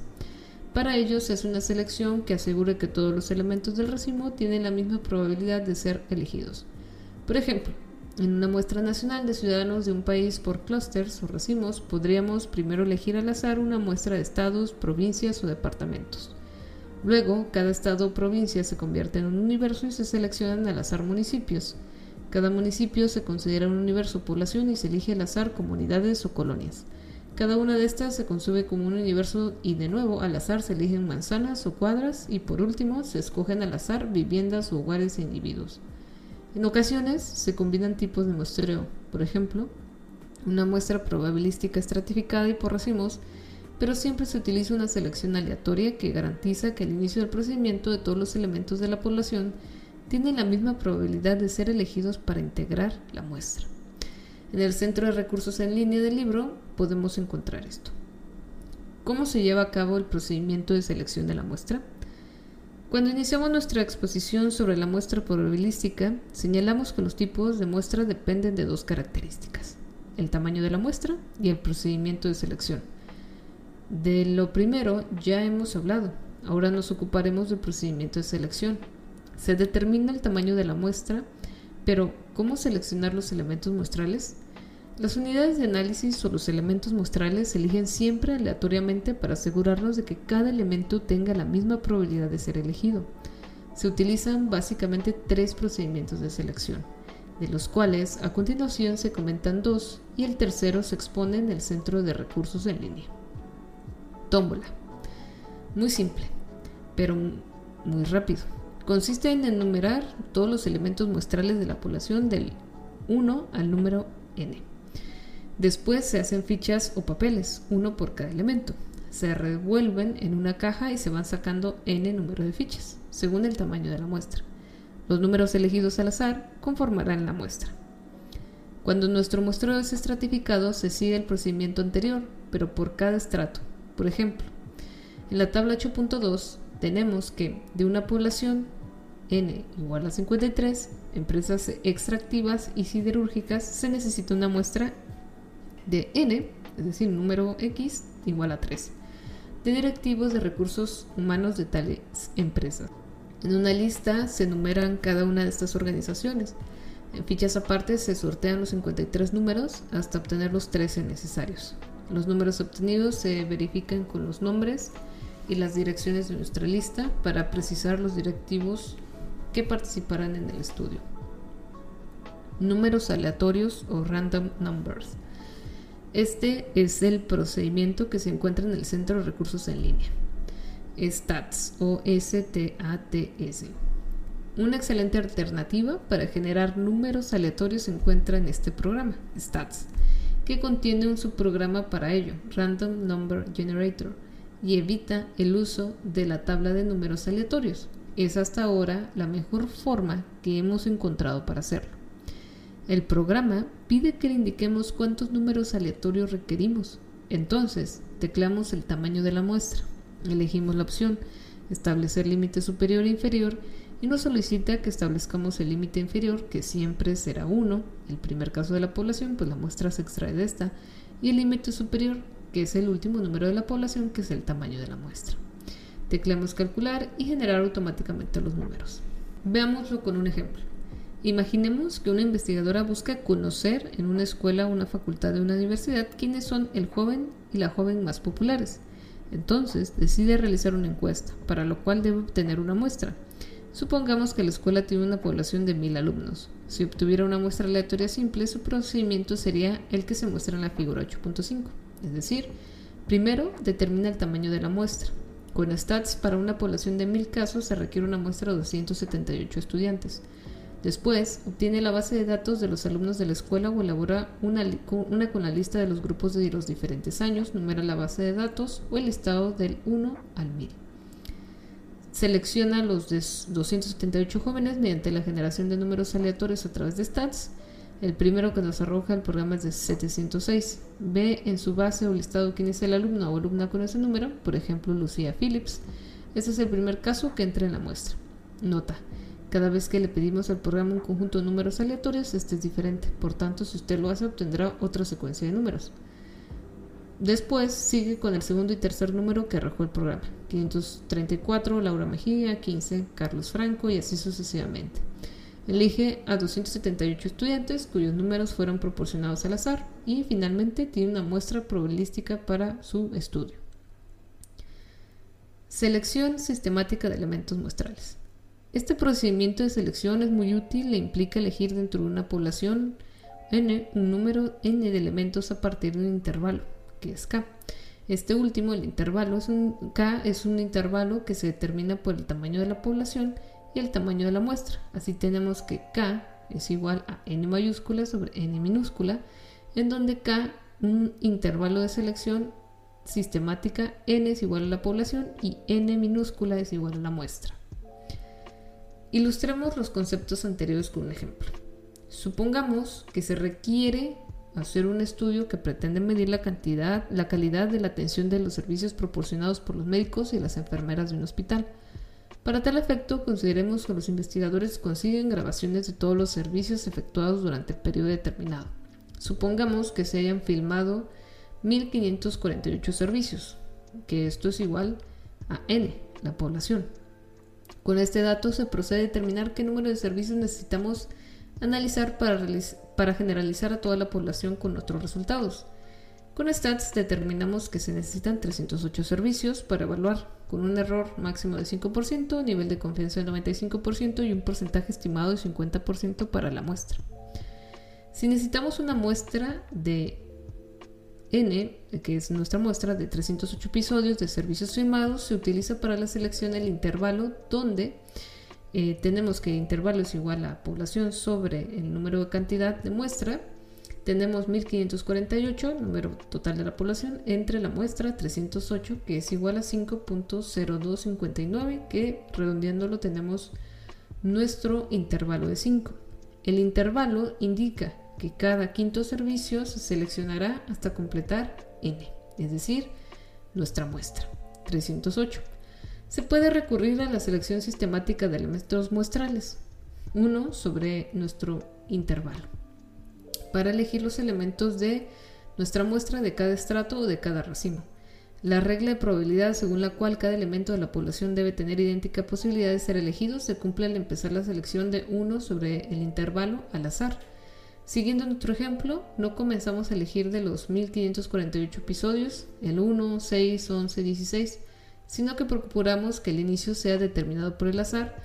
Para ello se hace una selección que asegure que todos los elementos del racimo tienen la misma probabilidad de ser elegidos. Por ejemplo, en una muestra nacional de ciudadanos de un país por clústeres o racimos, podríamos primero elegir al azar una muestra de estados, provincias o departamentos. Luego, cada estado o provincia se convierte en un universo y se seleccionan al azar municipios. Cada municipio se considera un universo población y se elige al azar comunidades o colonias. Cada una de estas se consume como un universo y de nuevo al azar se eligen manzanas o cuadras y por último se escogen al azar viviendas o hogares e individuos. En ocasiones se combinan tipos de muestreo, por ejemplo, una muestra probabilística estratificada y por racimos, pero siempre se utiliza una selección aleatoria que garantiza que al inicio del procedimiento de todos los elementos de la población tienen la misma probabilidad de ser elegidos para integrar la muestra. En el Centro de Recursos en Línea del libro podemos encontrar esto. ¿Cómo se lleva a cabo el procedimiento de selección de la muestra? Cuando iniciamos nuestra exposición sobre la muestra probabilística, señalamos que los tipos de muestra dependen de dos características, el tamaño de la muestra y el procedimiento de selección. De lo primero ya hemos hablado, ahora nos ocuparemos del procedimiento de selección, se determina el tamaño de la muestra, pero ¿cómo seleccionar los elementos muestrales? Las unidades de análisis o los elementos muestrales se eligen siempre aleatoriamente para asegurarnos de que cada elemento tenga la misma probabilidad de ser elegido. Se utilizan básicamente tres procedimientos de selección, de los cuales a continuación se comentan dos y el tercero se expone en el Centro de Recursos en línea. Tómbola. Muy simple, pero muy rápido. Consiste en enumerar todos los elementos muestrales de la población del 1 al número n. Después se hacen fichas o papeles, uno por cada elemento. Se revuelven en una caja y se van sacando n número de fichas, según el tamaño de la muestra. Los números elegidos al azar conformarán la muestra. Cuando nuestro muestreo es estratificado, se sigue el procedimiento anterior, pero por cada estrato. Por ejemplo, en la tabla 8.2 tenemos que de una población n igual a 53, empresas extractivas y siderúrgicas, se necesita una muestra de n, es decir, número x igual a 3, de directivos de recursos humanos de tales empresas. En una lista se enumeran cada una de estas organizaciones. En fichas aparte se sortean los 53 números hasta obtener los 13 necesarios. Los números obtenidos se verifican con los nombres y las direcciones de nuestra lista para precisar los directivos que participarán en el estudio. Números aleatorios o random numbers. Este es el procedimiento que se encuentra en el Centro de Recursos en Línea, STATS o STATS. Una excelente alternativa para generar números aleatorios se encuentra en este programa, STATS, que contiene un subprograma para ello, Random Number Generator, y evita el uso de la tabla de números aleatorios. Es hasta ahora la mejor forma que hemos encontrado para hacerlo. El programa pide que le indiquemos cuántos números aleatorios requerimos. Entonces, tecleamos el tamaño de la muestra. Elegimos la opción establecer límite superior e inferior y nos solicita que establezcamos el límite inferior, que siempre será 1, el primer caso de la población, pues la muestra se extrae de esta, y el límite superior, que es el último número de la población, que es el tamaño de la muestra. Tecleamos calcular y generar automáticamente los números. Veámoslo con un ejemplo. Imaginemos que una investigadora busca conocer en una escuela una facultad de una universidad quiénes son el joven y la joven más populares. Entonces decide realizar una encuesta, para lo cual debe obtener una muestra. Supongamos que la escuela tiene una población de mil alumnos. Si obtuviera una muestra aleatoria simple, su procedimiento sería el que se muestra en la figura 8.5. Es decir, primero determina el tamaño de la muestra. Con stats para una población de mil casos se requiere una muestra de 278 estudiantes. Después, obtiene la base de datos de los alumnos de la escuela o elabora una, con la lista de los grupos de los diferentes años, numera la base de datos o el listado del 1 al 1000. Selecciona los 278 jóvenes mediante la generación de números aleatorios a través de stats. El primero que nos arroja el programa es de 706. Ve en su base o listado quién es el alumno o alumna con ese número, por ejemplo Lucía Phillips. Este es el primer caso que entra en la muestra. Nota. Cada vez que le pedimos al programa un conjunto de números aleatorios, este es diferente. Por tanto, si usted lo hace, obtendrá otra secuencia de números. Después sigue con el segundo y tercer número que arrojó el programa. 534, Laura Mejía, 15, Carlos Franco y así sucesivamente. Elige a 278 estudiantes cuyos números fueron proporcionados al azar y finalmente tiene una muestra probabilística para su estudio. Selección sistemática de elementos muestrales. Este procedimiento de selección es muy útil e implica elegir dentro de una población n un número n de elementos a partir de un intervalo, que es k. Este último, el intervalo, es un, k es un intervalo que se determina por el tamaño de la población y el tamaño de la muestra. Así tenemos que k es igual a n mayúscula sobre n minúscula, en donde k, un intervalo de selección sistemática, n es igual a la población y n minúscula es igual a la muestra. Ilustremos los conceptos anteriores con un ejemplo. Supongamos que se requiere hacer un estudio que pretende medir la cantidad, la calidad de la atención de los servicios proporcionados por los médicos y las enfermeras de un hospital. Para tal efecto, consideremos que los investigadores consiguen grabaciones de todos los servicios efectuados durante el periodo determinado. Supongamos que se hayan filmado 1548 servicios, que esto es igual a n, la población. Con este dato se procede a determinar qué número de servicios necesitamos analizar para, para generalizar a toda la población con otros resultados. Con Stats determinamos que se necesitan 308 servicios para evaluar, con un error máximo de 5%, nivel de confianza de 95% y un porcentaje estimado de 50% para la muestra. Si necesitamos una muestra de N, que es nuestra muestra de 308 episodios de servicios firmados, se utiliza para la selección el intervalo donde eh, tenemos que intervalo es igual a población sobre el número de cantidad de muestra tenemos 1548, número total de la población, entre la muestra 308, que es igual a 5.0259, que redondeándolo tenemos nuestro intervalo de 5. El intervalo indica que cada quinto servicio se seleccionará hasta completar n, es decir, nuestra muestra, 308. Se puede recurrir a la selección sistemática de elementos muestrales, 1 sobre nuestro intervalo para elegir los elementos de nuestra muestra de cada estrato o de cada racimo. La regla de probabilidad según la cual cada elemento de la población debe tener idéntica posibilidad de ser elegido se cumple al empezar la selección de 1 sobre el intervalo al azar. Siguiendo nuestro ejemplo, no comenzamos a elegir de los 1548 episodios el 1, 6, 11, 16, sino que procuramos que el inicio sea determinado por el azar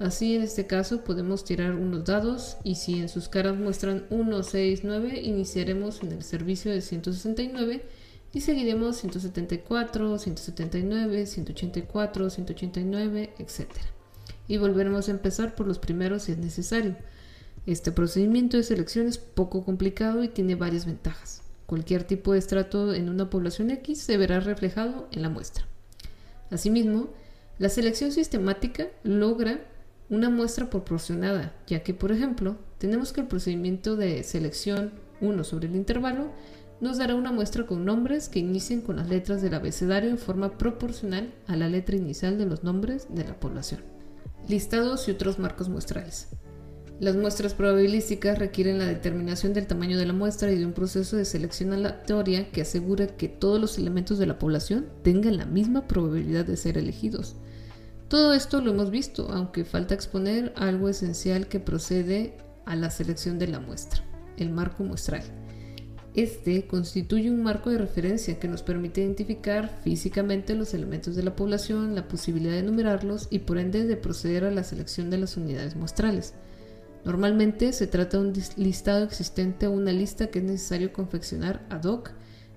Así en este caso podemos tirar unos dados y si en sus caras muestran 1, 6, 9, iniciaremos en el servicio de 169 y seguiremos 174, 179, 184, 189, etc. Y volveremos a empezar por los primeros si es necesario. Este procedimiento de selección es poco complicado y tiene varias ventajas. Cualquier tipo de estrato en una población X se verá reflejado en la muestra. Asimismo, la selección sistemática logra una muestra proporcionada, ya que, por ejemplo, tenemos que el procedimiento de selección 1 sobre el intervalo nos dará una muestra con nombres que inicien con las letras del abecedario en forma proporcional a la letra inicial de los nombres de la población. Listados y otros marcos muestrales. Las muestras probabilísticas requieren la determinación del tamaño de la muestra y de un proceso de selección aleatoria que asegura que todos los elementos de la población tengan la misma probabilidad de ser elegidos. Todo esto lo hemos visto, aunque falta exponer algo esencial que procede a la selección de la muestra, el marco muestral. Este constituye un marco de referencia que nos permite identificar físicamente los elementos de la población, la posibilidad de enumerarlos y por ende de proceder a la selección de las unidades muestrales. Normalmente se trata de un listado existente o una lista que es necesario confeccionar ad hoc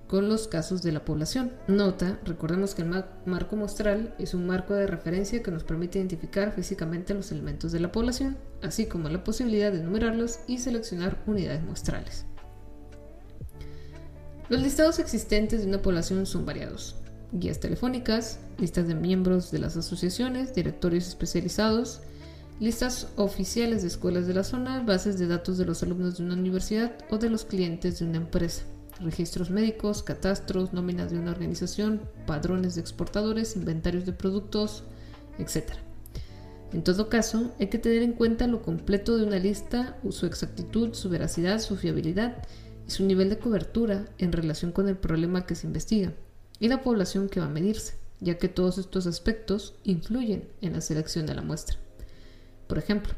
con los casos de la población. Nota, recordemos que el marco muestral es un marco de referencia que nos permite identificar físicamente los elementos de la población, así como la posibilidad de enumerarlos y seleccionar unidades muestrales. Los listados existentes de una población son variados. Guías telefónicas, listas de miembros de las asociaciones, directorios especializados, listas oficiales de escuelas de la zona, bases de datos de los alumnos de una universidad o de los clientes de una empresa registros médicos, catastros, nóminas de una organización, padrones de exportadores, inventarios de productos, etc. En todo caso, hay que tener en cuenta lo completo de una lista, su exactitud, su veracidad, su fiabilidad y su nivel de cobertura en relación con el problema que se investiga y la población que va a medirse, ya que todos estos aspectos influyen en la selección de la muestra. Por ejemplo,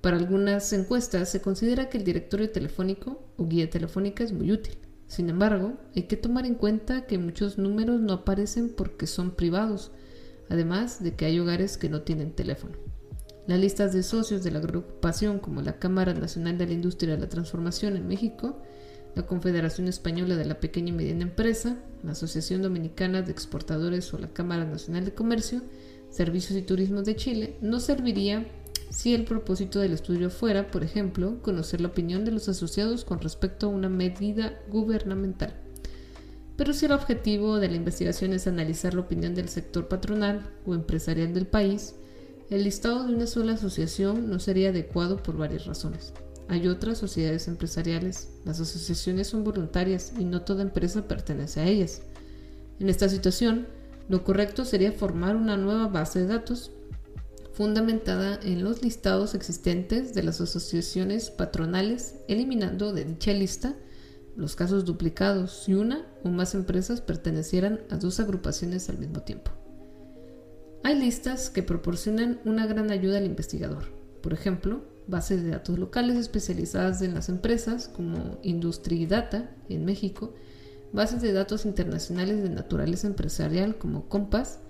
para algunas encuestas se considera que el directorio telefónico o guía telefónica es muy útil, sin embargo, hay que tomar en cuenta que muchos números no aparecen porque son privados, además de que hay hogares que no tienen teléfono. Las listas de socios de la agrupación como la Cámara Nacional de la Industria de la Transformación en México, la Confederación Española de la Pequeña y Mediana Empresa, la Asociación Dominicana de Exportadores o la Cámara Nacional de Comercio, Servicios y Turismo de Chile, no serviría si el propósito del estudio fuera, por ejemplo, conocer la opinión de los asociados con respecto a una medida gubernamental. Pero si el objetivo de la investigación es analizar la opinión del sector patronal o empresarial del país, el listado de una sola asociación no sería adecuado por varias razones. Hay otras sociedades empresariales, las asociaciones son voluntarias y no toda empresa pertenece a ellas. En esta situación, lo correcto sería formar una nueva base de datos fundamentada en los listados existentes de las asociaciones patronales, eliminando de dicha lista los casos duplicados si una o más empresas pertenecieran a dos agrupaciones al mismo tiempo. Hay listas que proporcionan una gran ayuda al investigador. Por ejemplo, bases de datos locales especializadas en las empresas como Industry Data en México, bases de datos internacionales de naturaleza empresarial como Compass,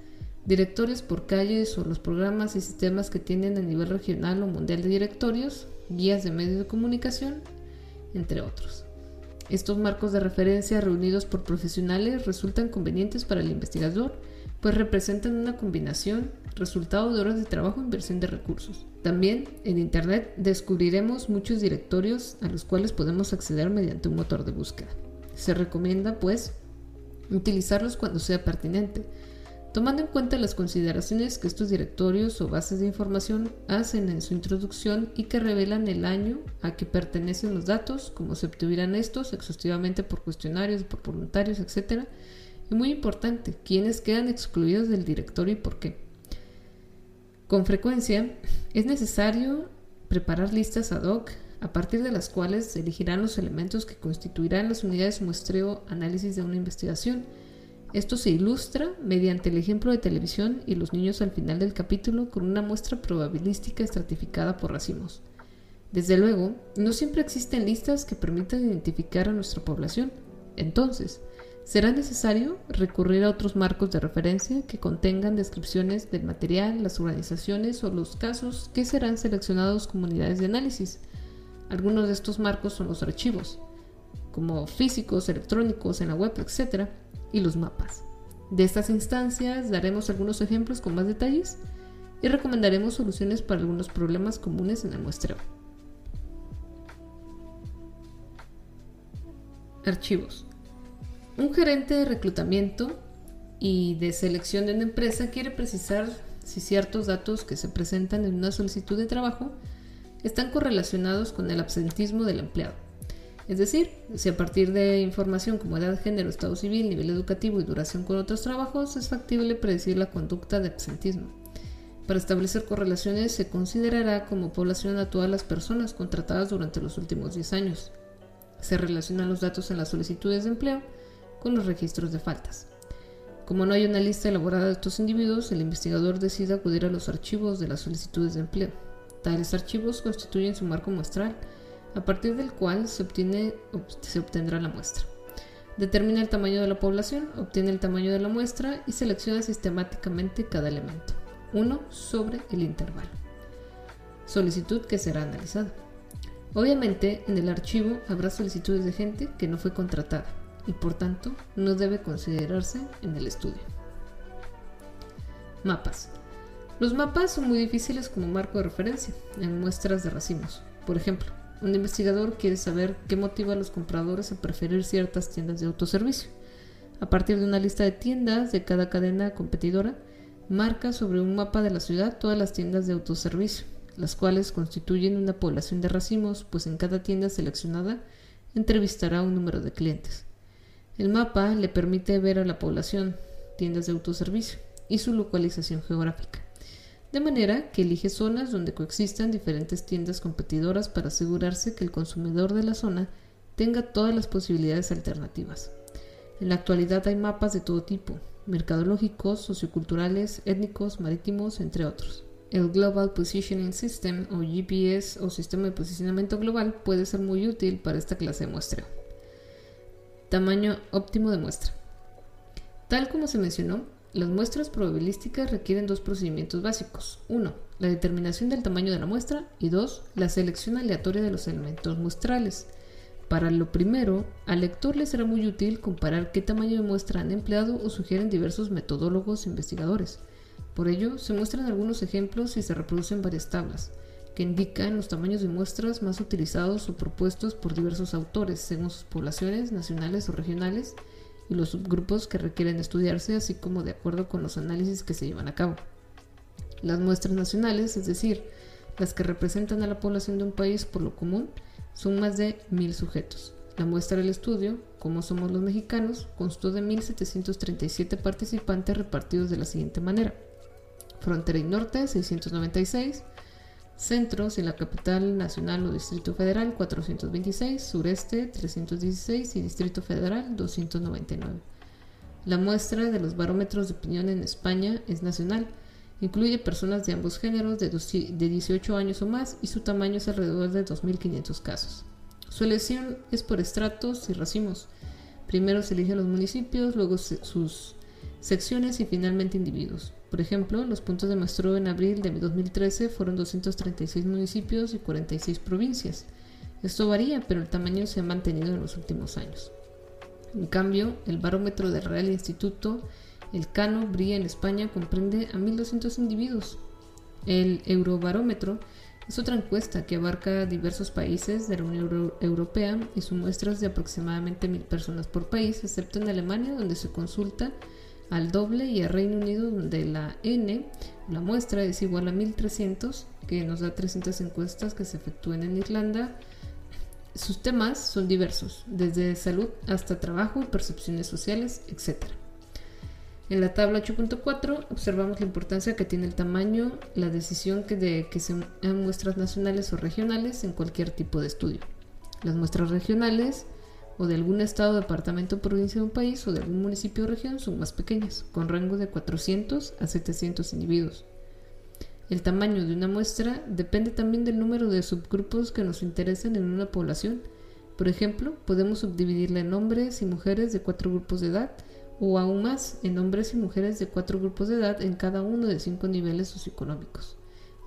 directorios por calles o los programas y sistemas que tienen a nivel regional o mundial de directorios, guías de medios de comunicación, entre otros. Estos marcos de referencia reunidos por profesionales resultan convenientes para el investigador, pues representan una combinación, resultado de horas de trabajo e inversión de recursos. También en Internet descubriremos muchos directorios a los cuales podemos acceder mediante un motor de búsqueda. Se recomienda, pues, utilizarlos cuando sea pertinente, tomando en cuenta las consideraciones que estos directorios o bases de información hacen en su introducción y que revelan el año a que pertenecen los datos, cómo se obtuvieran estos exhaustivamente por cuestionarios, por voluntarios, etc. Y muy importante, quiénes quedan excluidos del directorio y por qué. Con frecuencia es necesario preparar listas ad hoc a partir de las cuales se elegirán los elementos que constituirán las unidades de muestreo análisis de una investigación esto se ilustra mediante el ejemplo de televisión y los niños al final del capítulo con una muestra probabilística estratificada por racimos. Desde luego, no siempre existen listas que permitan identificar a nuestra población. Entonces, será necesario recurrir a otros marcos de referencia que contengan descripciones del material, las organizaciones o los casos que serán seleccionados como unidades de análisis. Algunos de estos marcos son los archivos, como físicos, electrónicos, en la web, etc., y los mapas. De estas instancias daremos algunos ejemplos con más detalles y recomendaremos soluciones para algunos problemas comunes en el muestreo. Archivos. Un gerente de reclutamiento y de selección de una empresa quiere precisar si ciertos datos que se presentan en una solicitud de trabajo están correlacionados con el absentismo del empleado. Es decir, si a partir de información como edad, género, estado civil, nivel educativo y duración con otros trabajos, es factible predecir la conducta de absentismo. Para establecer correlaciones se considerará como población a todas las personas contratadas durante los últimos 10 años. Se relacionan los datos en las solicitudes de empleo con los registros de faltas. Como no hay una lista elaborada de estos individuos, el investigador decide acudir a los archivos de las solicitudes de empleo. Tales archivos constituyen su marco muestral a partir del cual se, obtiene, se obtendrá la muestra. Determina el tamaño de la población, obtiene el tamaño de la muestra y selecciona sistemáticamente cada elemento. 1 sobre el intervalo. Solicitud que será analizada. Obviamente, en el archivo habrá solicitudes de gente que no fue contratada y por tanto no debe considerarse en el estudio. Mapas. Los mapas son muy difíciles como marco de referencia en muestras de racimos. Por ejemplo, un investigador quiere saber qué motiva a los compradores a preferir ciertas tiendas de autoservicio. A partir de una lista de tiendas de cada cadena competidora, marca sobre un mapa de la ciudad todas las tiendas de autoservicio, las cuales constituyen una población de racimos, pues en cada tienda seleccionada entrevistará un número de clientes. El mapa le permite ver a la población, tiendas de autoservicio y su localización geográfica de manera que elige zonas donde coexistan diferentes tiendas competidoras para asegurarse que el consumidor de la zona tenga todas las posibilidades alternativas. En la actualidad hay mapas de todo tipo, mercadológicos, socioculturales, étnicos, marítimos, entre otros. El Global Positioning System o GPS o Sistema de Posicionamiento Global puede ser muy útil para esta clase de muestreo. Tamaño óptimo de muestra. Tal como se mencionó, las muestras probabilísticas requieren dos procedimientos básicos. Uno, la determinación del tamaño de la muestra y dos, la selección aleatoria de los elementos muestrales. Para lo primero, al lector le será muy útil comparar qué tamaño de muestra han empleado o sugieren diversos metodólogos investigadores. Por ello, se muestran algunos ejemplos y se reproducen varias tablas, que indican los tamaños de muestras más utilizados o propuestos por diversos autores, según sus poblaciones nacionales o regionales, y los subgrupos que requieren estudiarse, así como de acuerdo con los análisis que se llevan a cabo. Las muestras nacionales, es decir, las que representan a la población de un país por lo común, son más de mil sujetos. La muestra del estudio, como somos los mexicanos, constó de 1.737 participantes repartidos de la siguiente manera. Frontera y Norte, 696, Centros en la capital nacional o Distrito Federal 426, Sureste 316 y Distrito Federal 299. La muestra de los barómetros de opinión en España es nacional Incluye personas de ambos géneros de 18 años o más y su tamaño es alrededor de 2.500 casos. Su elección es por estratos y racimos. Primero se eligen los municipios, luego sus secciones y finalmente individuos. Por ejemplo, los puntos de muestreo en abril de 2013 fueron 236 municipios y 46 provincias. Esto varía, pero el tamaño se ha mantenido en los últimos años. En cambio, el barómetro del Real Instituto el Cano Brilla en España comprende a 1.200 individuos. El Eurobarómetro es otra encuesta que abarca diversos países de la Unión Europea y su muestras de aproximadamente 1.000 personas por país, excepto en Alemania, donde se consulta al doble, y a Reino Unido, donde la N, la muestra, es igual a 1.300, que nos da 300 encuestas que se efectúan en Irlanda. Sus temas son diversos, desde salud hasta trabajo, percepciones sociales, etc. En la tabla 8.4 observamos la importancia que tiene el tamaño, la decisión que de que se hagan muestras nacionales o regionales en cualquier tipo de estudio. Las muestras regionales o de algún estado, departamento, provincia de un país o de algún municipio o región son más pequeñas, con rango de 400 a 700 individuos. El tamaño de una muestra depende también del número de subgrupos que nos interesan en una población. Por ejemplo, podemos subdividirla en hombres y mujeres de cuatro grupos de edad, o aún más en hombres y mujeres de cuatro grupos de edad en cada uno de cinco niveles socioeconómicos.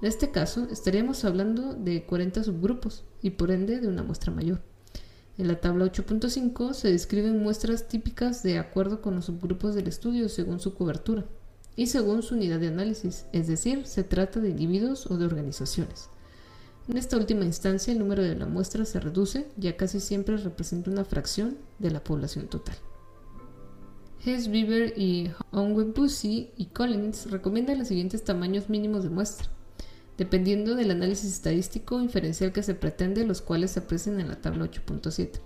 En este caso, estaríamos hablando de 40 subgrupos y por ende de una muestra mayor. En la tabla 8.5 se describen muestras típicas de acuerdo con los subgrupos del estudio según su cobertura y según su unidad de análisis, es decir, se trata de individuos o de organizaciones. En esta última instancia el número de la muestra se reduce, ya casi siempre representa una fracción de la población total. Hess, Bieber y Onwebusi y Collins recomiendan los siguientes tamaños mínimos de muestra, dependiendo del análisis estadístico inferencial que se pretende, los cuales se aprecian en la tabla 8.7.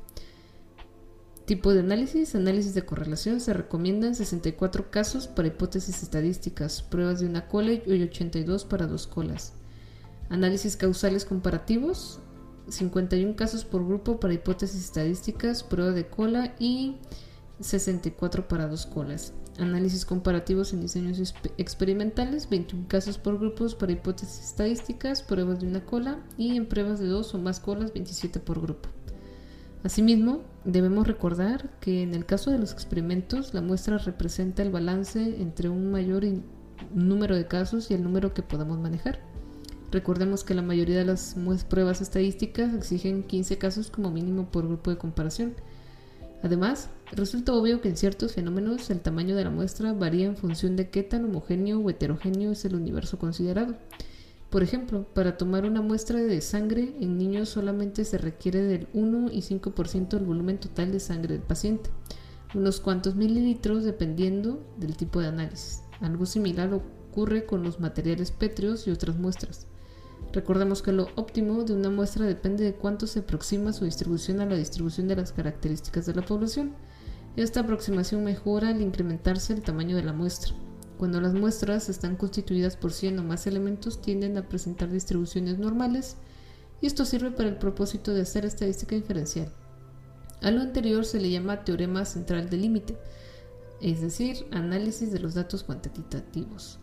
Tipo de análisis, análisis de correlación, se recomiendan 64 casos para hipótesis estadísticas, pruebas de una cola y 82 para dos colas. Análisis causales comparativos, 51 casos por grupo para hipótesis estadísticas, prueba de cola y 64 para dos colas. Análisis comparativos en diseños experimentales, 21 casos por grupos para hipótesis estadísticas, pruebas de una cola y en pruebas de dos o más colas, 27 por grupo. Asimismo, debemos recordar que en el caso de los experimentos, la muestra representa el balance entre un mayor número de casos y el número que podamos manejar. Recordemos que la mayoría de las pruebas estadísticas exigen 15 casos como mínimo por grupo de comparación Además, resulta obvio que en ciertos fenómenos el tamaño de la muestra varía en función de qué tan homogéneo o heterogéneo es el universo considerado. Por ejemplo, para tomar una muestra de sangre en niños solamente se requiere del 1 y 5% del volumen total de sangre del paciente, unos cuantos mililitros dependiendo del tipo de análisis. Algo similar ocurre con los materiales pétreos y otras muestras. Recordemos que lo óptimo de una muestra depende de cuánto se aproxima su distribución a la distribución de las características de la población. Esta aproximación mejora al incrementarse el tamaño de la muestra. Cuando las muestras están constituidas por 100 o más elementos tienden a presentar distribuciones normales y esto sirve para el propósito de hacer estadística inferencial. A lo anterior se le llama teorema central de límite, es decir, análisis de los datos cuantitativos.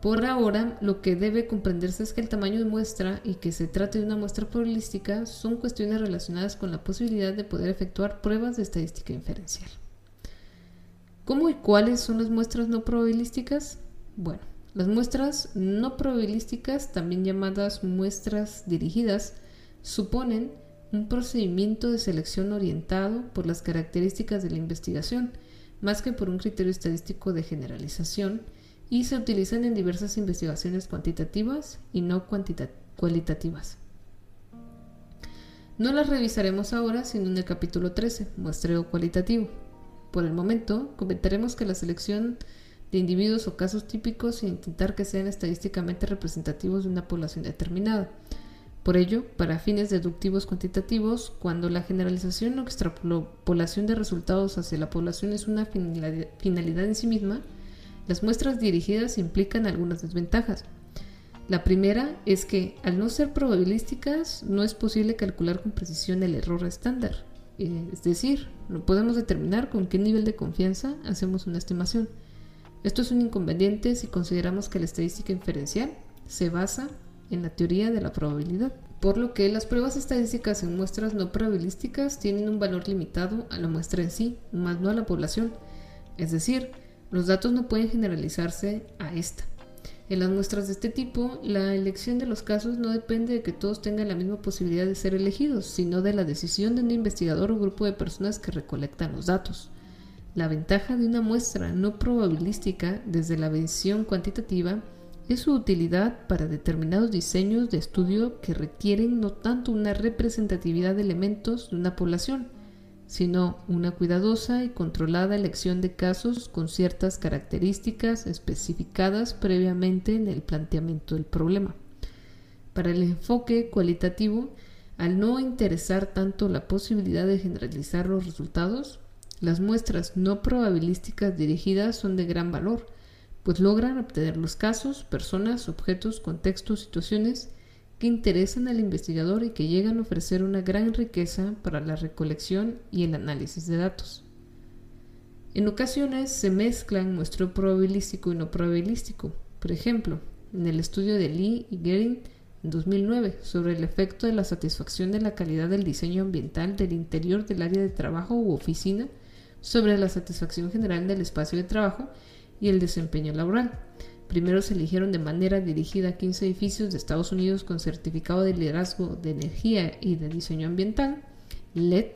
Por ahora, lo que debe comprenderse es que el tamaño de muestra y que se trate de una muestra probabilística son cuestiones relacionadas con la posibilidad de poder efectuar pruebas de estadística inferencial. ¿Cómo y cuáles son las muestras no probabilísticas? Bueno, las muestras no probabilísticas, también llamadas muestras dirigidas, suponen un procedimiento de selección orientado por las características de la investigación, más que por un criterio estadístico de generalización, y se utilizan en diversas investigaciones cuantitativas y no cualitativas. No las revisaremos ahora, sino en el capítulo 13, muestreo cualitativo. Por el momento, comentaremos que la selección de individuos o casos típicos sin intentar que sean estadísticamente representativos de una población determinada. Por ello, para fines deductivos cuantitativos, cuando la generalización o extrapolación de resultados hacia la población es una finalidad en sí misma, las muestras dirigidas implican algunas desventajas. La primera es que, al no ser probabilísticas, no es posible calcular con precisión el error estándar. Eh, es decir, no podemos determinar con qué nivel de confianza hacemos una estimación. Esto es un inconveniente si consideramos que la estadística inferencial se basa en la teoría de la probabilidad, por lo que las pruebas estadísticas en muestras no probabilísticas tienen un valor limitado a la muestra en sí, más no a la población. Es decir, los datos no pueden generalizarse a esta. En las muestras de este tipo, la elección de los casos no depende de que todos tengan la misma posibilidad de ser elegidos, sino de la decisión de un investigador o grupo de personas que recolectan los datos. La ventaja de una muestra no probabilística desde la visión cuantitativa es su utilidad para determinados diseños de estudio que requieren no tanto una representatividad de elementos de una población, sino una cuidadosa y controlada elección de casos con ciertas características especificadas previamente en el planteamiento del problema. Para el enfoque cualitativo, al no interesar tanto la posibilidad de generalizar los resultados, las muestras no probabilísticas dirigidas son de gran valor, pues logran obtener los casos, personas, objetos, contextos, situaciones que interesan al investigador y que llegan a ofrecer una gran riqueza para la recolección y el análisis de datos. En ocasiones se mezclan muestreo probabilístico y no probabilístico. Por ejemplo, en el estudio de Lee y Gering en 2009 sobre el efecto de la satisfacción de la calidad del diseño ambiental del interior del área de trabajo u oficina sobre la satisfacción general del espacio de trabajo y el desempeño laboral. Primero se eligieron de manera dirigida 15 edificios de Estados Unidos con certificado de liderazgo de energía y de diseño ambiental, LED,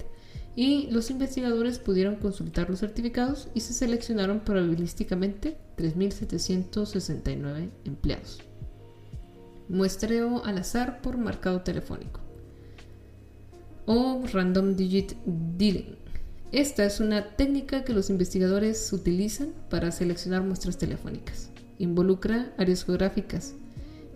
y los investigadores pudieron consultar los certificados y se seleccionaron probabilísticamente 3.769 empleados. Muestreo al azar por marcado telefónico o Random Digit Dealing. Esta es una técnica que los investigadores utilizan para seleccionar muestras telefónicas involucra áreas geográficas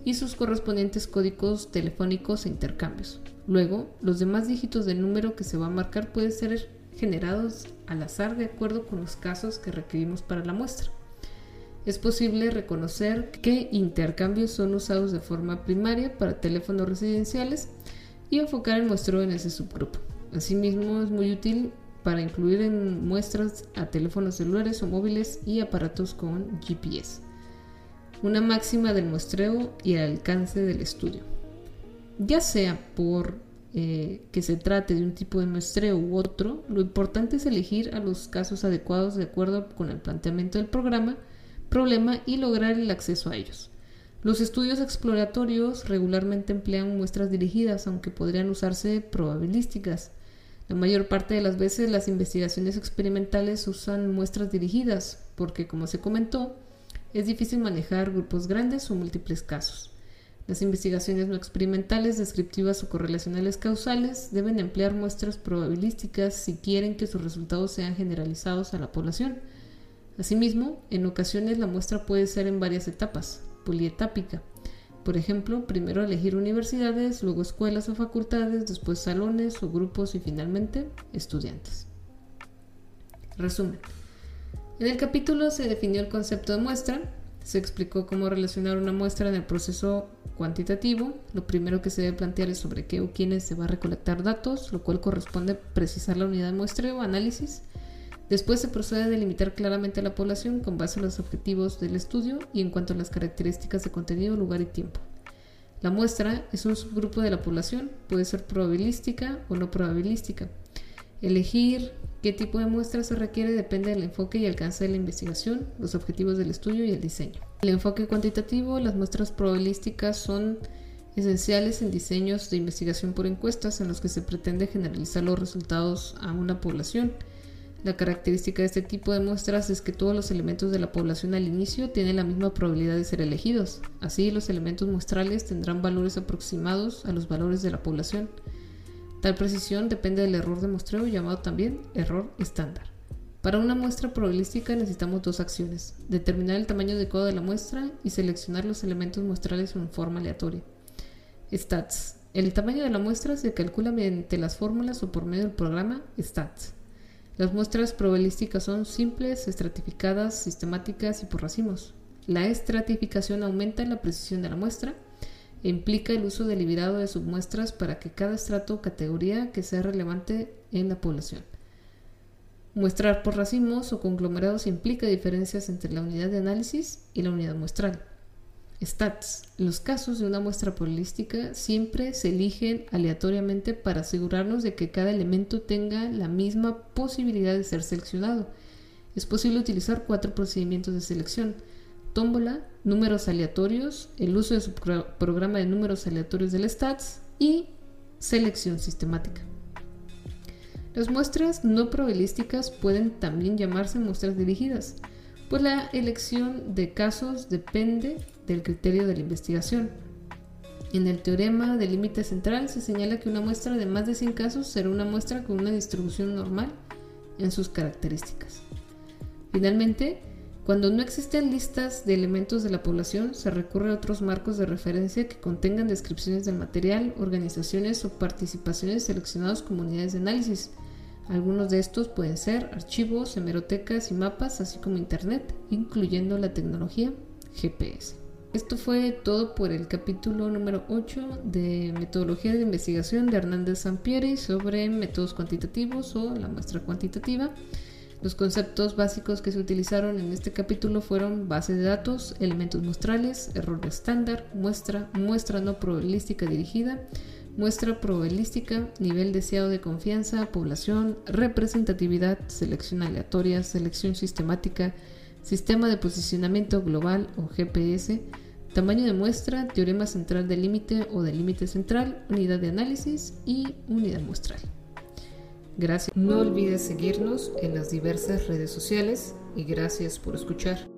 y sus correspondientes códigos telefónicos e intercambios. Luego, los demás dígitos del número que se va a marcar pueden ser generados al azar de acuerdo con los casos que requerimos para la muestra. Es posible reconocer qué intercambios son usados de forma primaria para teléfonos residenciales y enfocar el muestreo en ese subgrupo. Asimismo, es muy útil para incluir en muestras a teléfonos celulares o móviles y aparatos con GPS una máxima del muestreo y el alcance del estudio. Ya sea por eh, que se trate de un tipo de muestreo u otro, lo importante es elegir a los casos adecuados de acuerdo con el planteamiento del programa, problema y lograr el acceso a ellos. Los estudios exploratorios regularmente emplean muestras dirigidas, aunque podrían usarse probabilísticas. La mayor parte de las veces las investigaciones experimentales usan muestras dirigidas, porque como se comentó, es difícil manejar grupos grandes o múltiples casos. Las investigaciones no experimentales, descriptivas o correlacionales causales deben emplear muestras probabilísticas si quieren que sus resultados sean generalizados a la población. Asimismo, en ocasiones la muestra puede ser en varias etapas, polietápica. Por ejemplo, primero elegir universidades, luego escuelas o facultades, después salones o grupos y finalmente estudiantes. Resumen. En el capítulo se definió el concepto de muestra, se explicó cómo relacionar una muestra en el proceso cuantitativo. Lo primero que se debe plantear es sobre qué o quiénes se va a recolectar datos, lo cual corresponde precisar la unidad de muestreo o análisis. Después se procede a delimitar claramente la población con base en los objetivos del estudio y en cuanto a las características de contenido, lugar y tiempo. La muestra es un subgrupo de la población, puede ser probabilística o no probabilística. Elegir qué tipo de muestra se requiere depende del enfoque y alcance de la investigación, los objetivos del estudio y el diseño. El enfoque cuantitativo, las muestras probabilísticas son esenciales en diseños de investigación por encuestas en los que se pretende generalizar los resultados a una población. La característica de este tipo de muestras es que todos los elementos de la población al inicio tienen la misma probabilidad de ser elegidos. Así, los elementos muestrales tendrán valores aproximados a los valores de la población. Tal precisión depende del error de muestreo llamado también error estándar. Para una muestra probabilística necesitamos dos acciones, determinar el tamaño adecuado de la muestra y seleccionar los elementos muestrales en forma aleatoria. Stats. El tamaño de la muestra se calcula mediante las fórmulas o por medio del programa Stats. Las muestras probabilísticas son simples, estratificadas, sistemáticas y por racimos. La estratificación aumenta la precisión de la muestra implica el uso deliberado de submuestras para que cada estrato o categoría que sea relevante en la población. Muestrar por racimos o conglomerados implica diferencias entre la unidad de análisis y la unidad muestral. Stats. Los casos de una muestra probabilística siempre se eligen aleatoriamente para asegurarnos de que cada elemento tenga la misma posibilidad de ser seleccionado. Es posible utilizar cuatro procedimientos de selección. Tómbola, números aleatorios, el uso de su programa de números aleatorios del Stats y selección sistemática. Las muestras no probabilísticas pueden también llamarse muestras dirigidas, pues la elección de casos depende del criterio de la investigación. En el teorema del límite central se señala que una muestra de más de 100 casos será una muestra con una distribución normal en sus características. Finalmente, cuando no existen listas de elementos de la población, se recurre a otros marcos de referencia que contengan descripciones del material, organizaciones o participaciones seleccionados como unidades de análisis. Algunos de estos pueden ser archivos, hemerotecas y mapas, así como Internet, incluyendo la tecnología GPS. Esto fue todo por el capítulo número 8 de Metodología de Investigación de Hernández Sampieri sobre métodos cuantitativos o la muestra cuantitativa. Los conceptos básicos que se utilizaron en este capítulo fueron base de datos, elementos muestrales, error estándar, muestra, muestra no probabilística dirigida, muestra probabilística, nivel deseado de confianza, población, representatividad, selección aleatoria, selección sistemática, sistema de posicionamiento global o GPS, tamaño de muestra, teorema central del límite o del límite central, unidad de análisis y unidad muestral. Gracias. No olvides seguirnos en las diversas redes sociales y gracias por escuchar.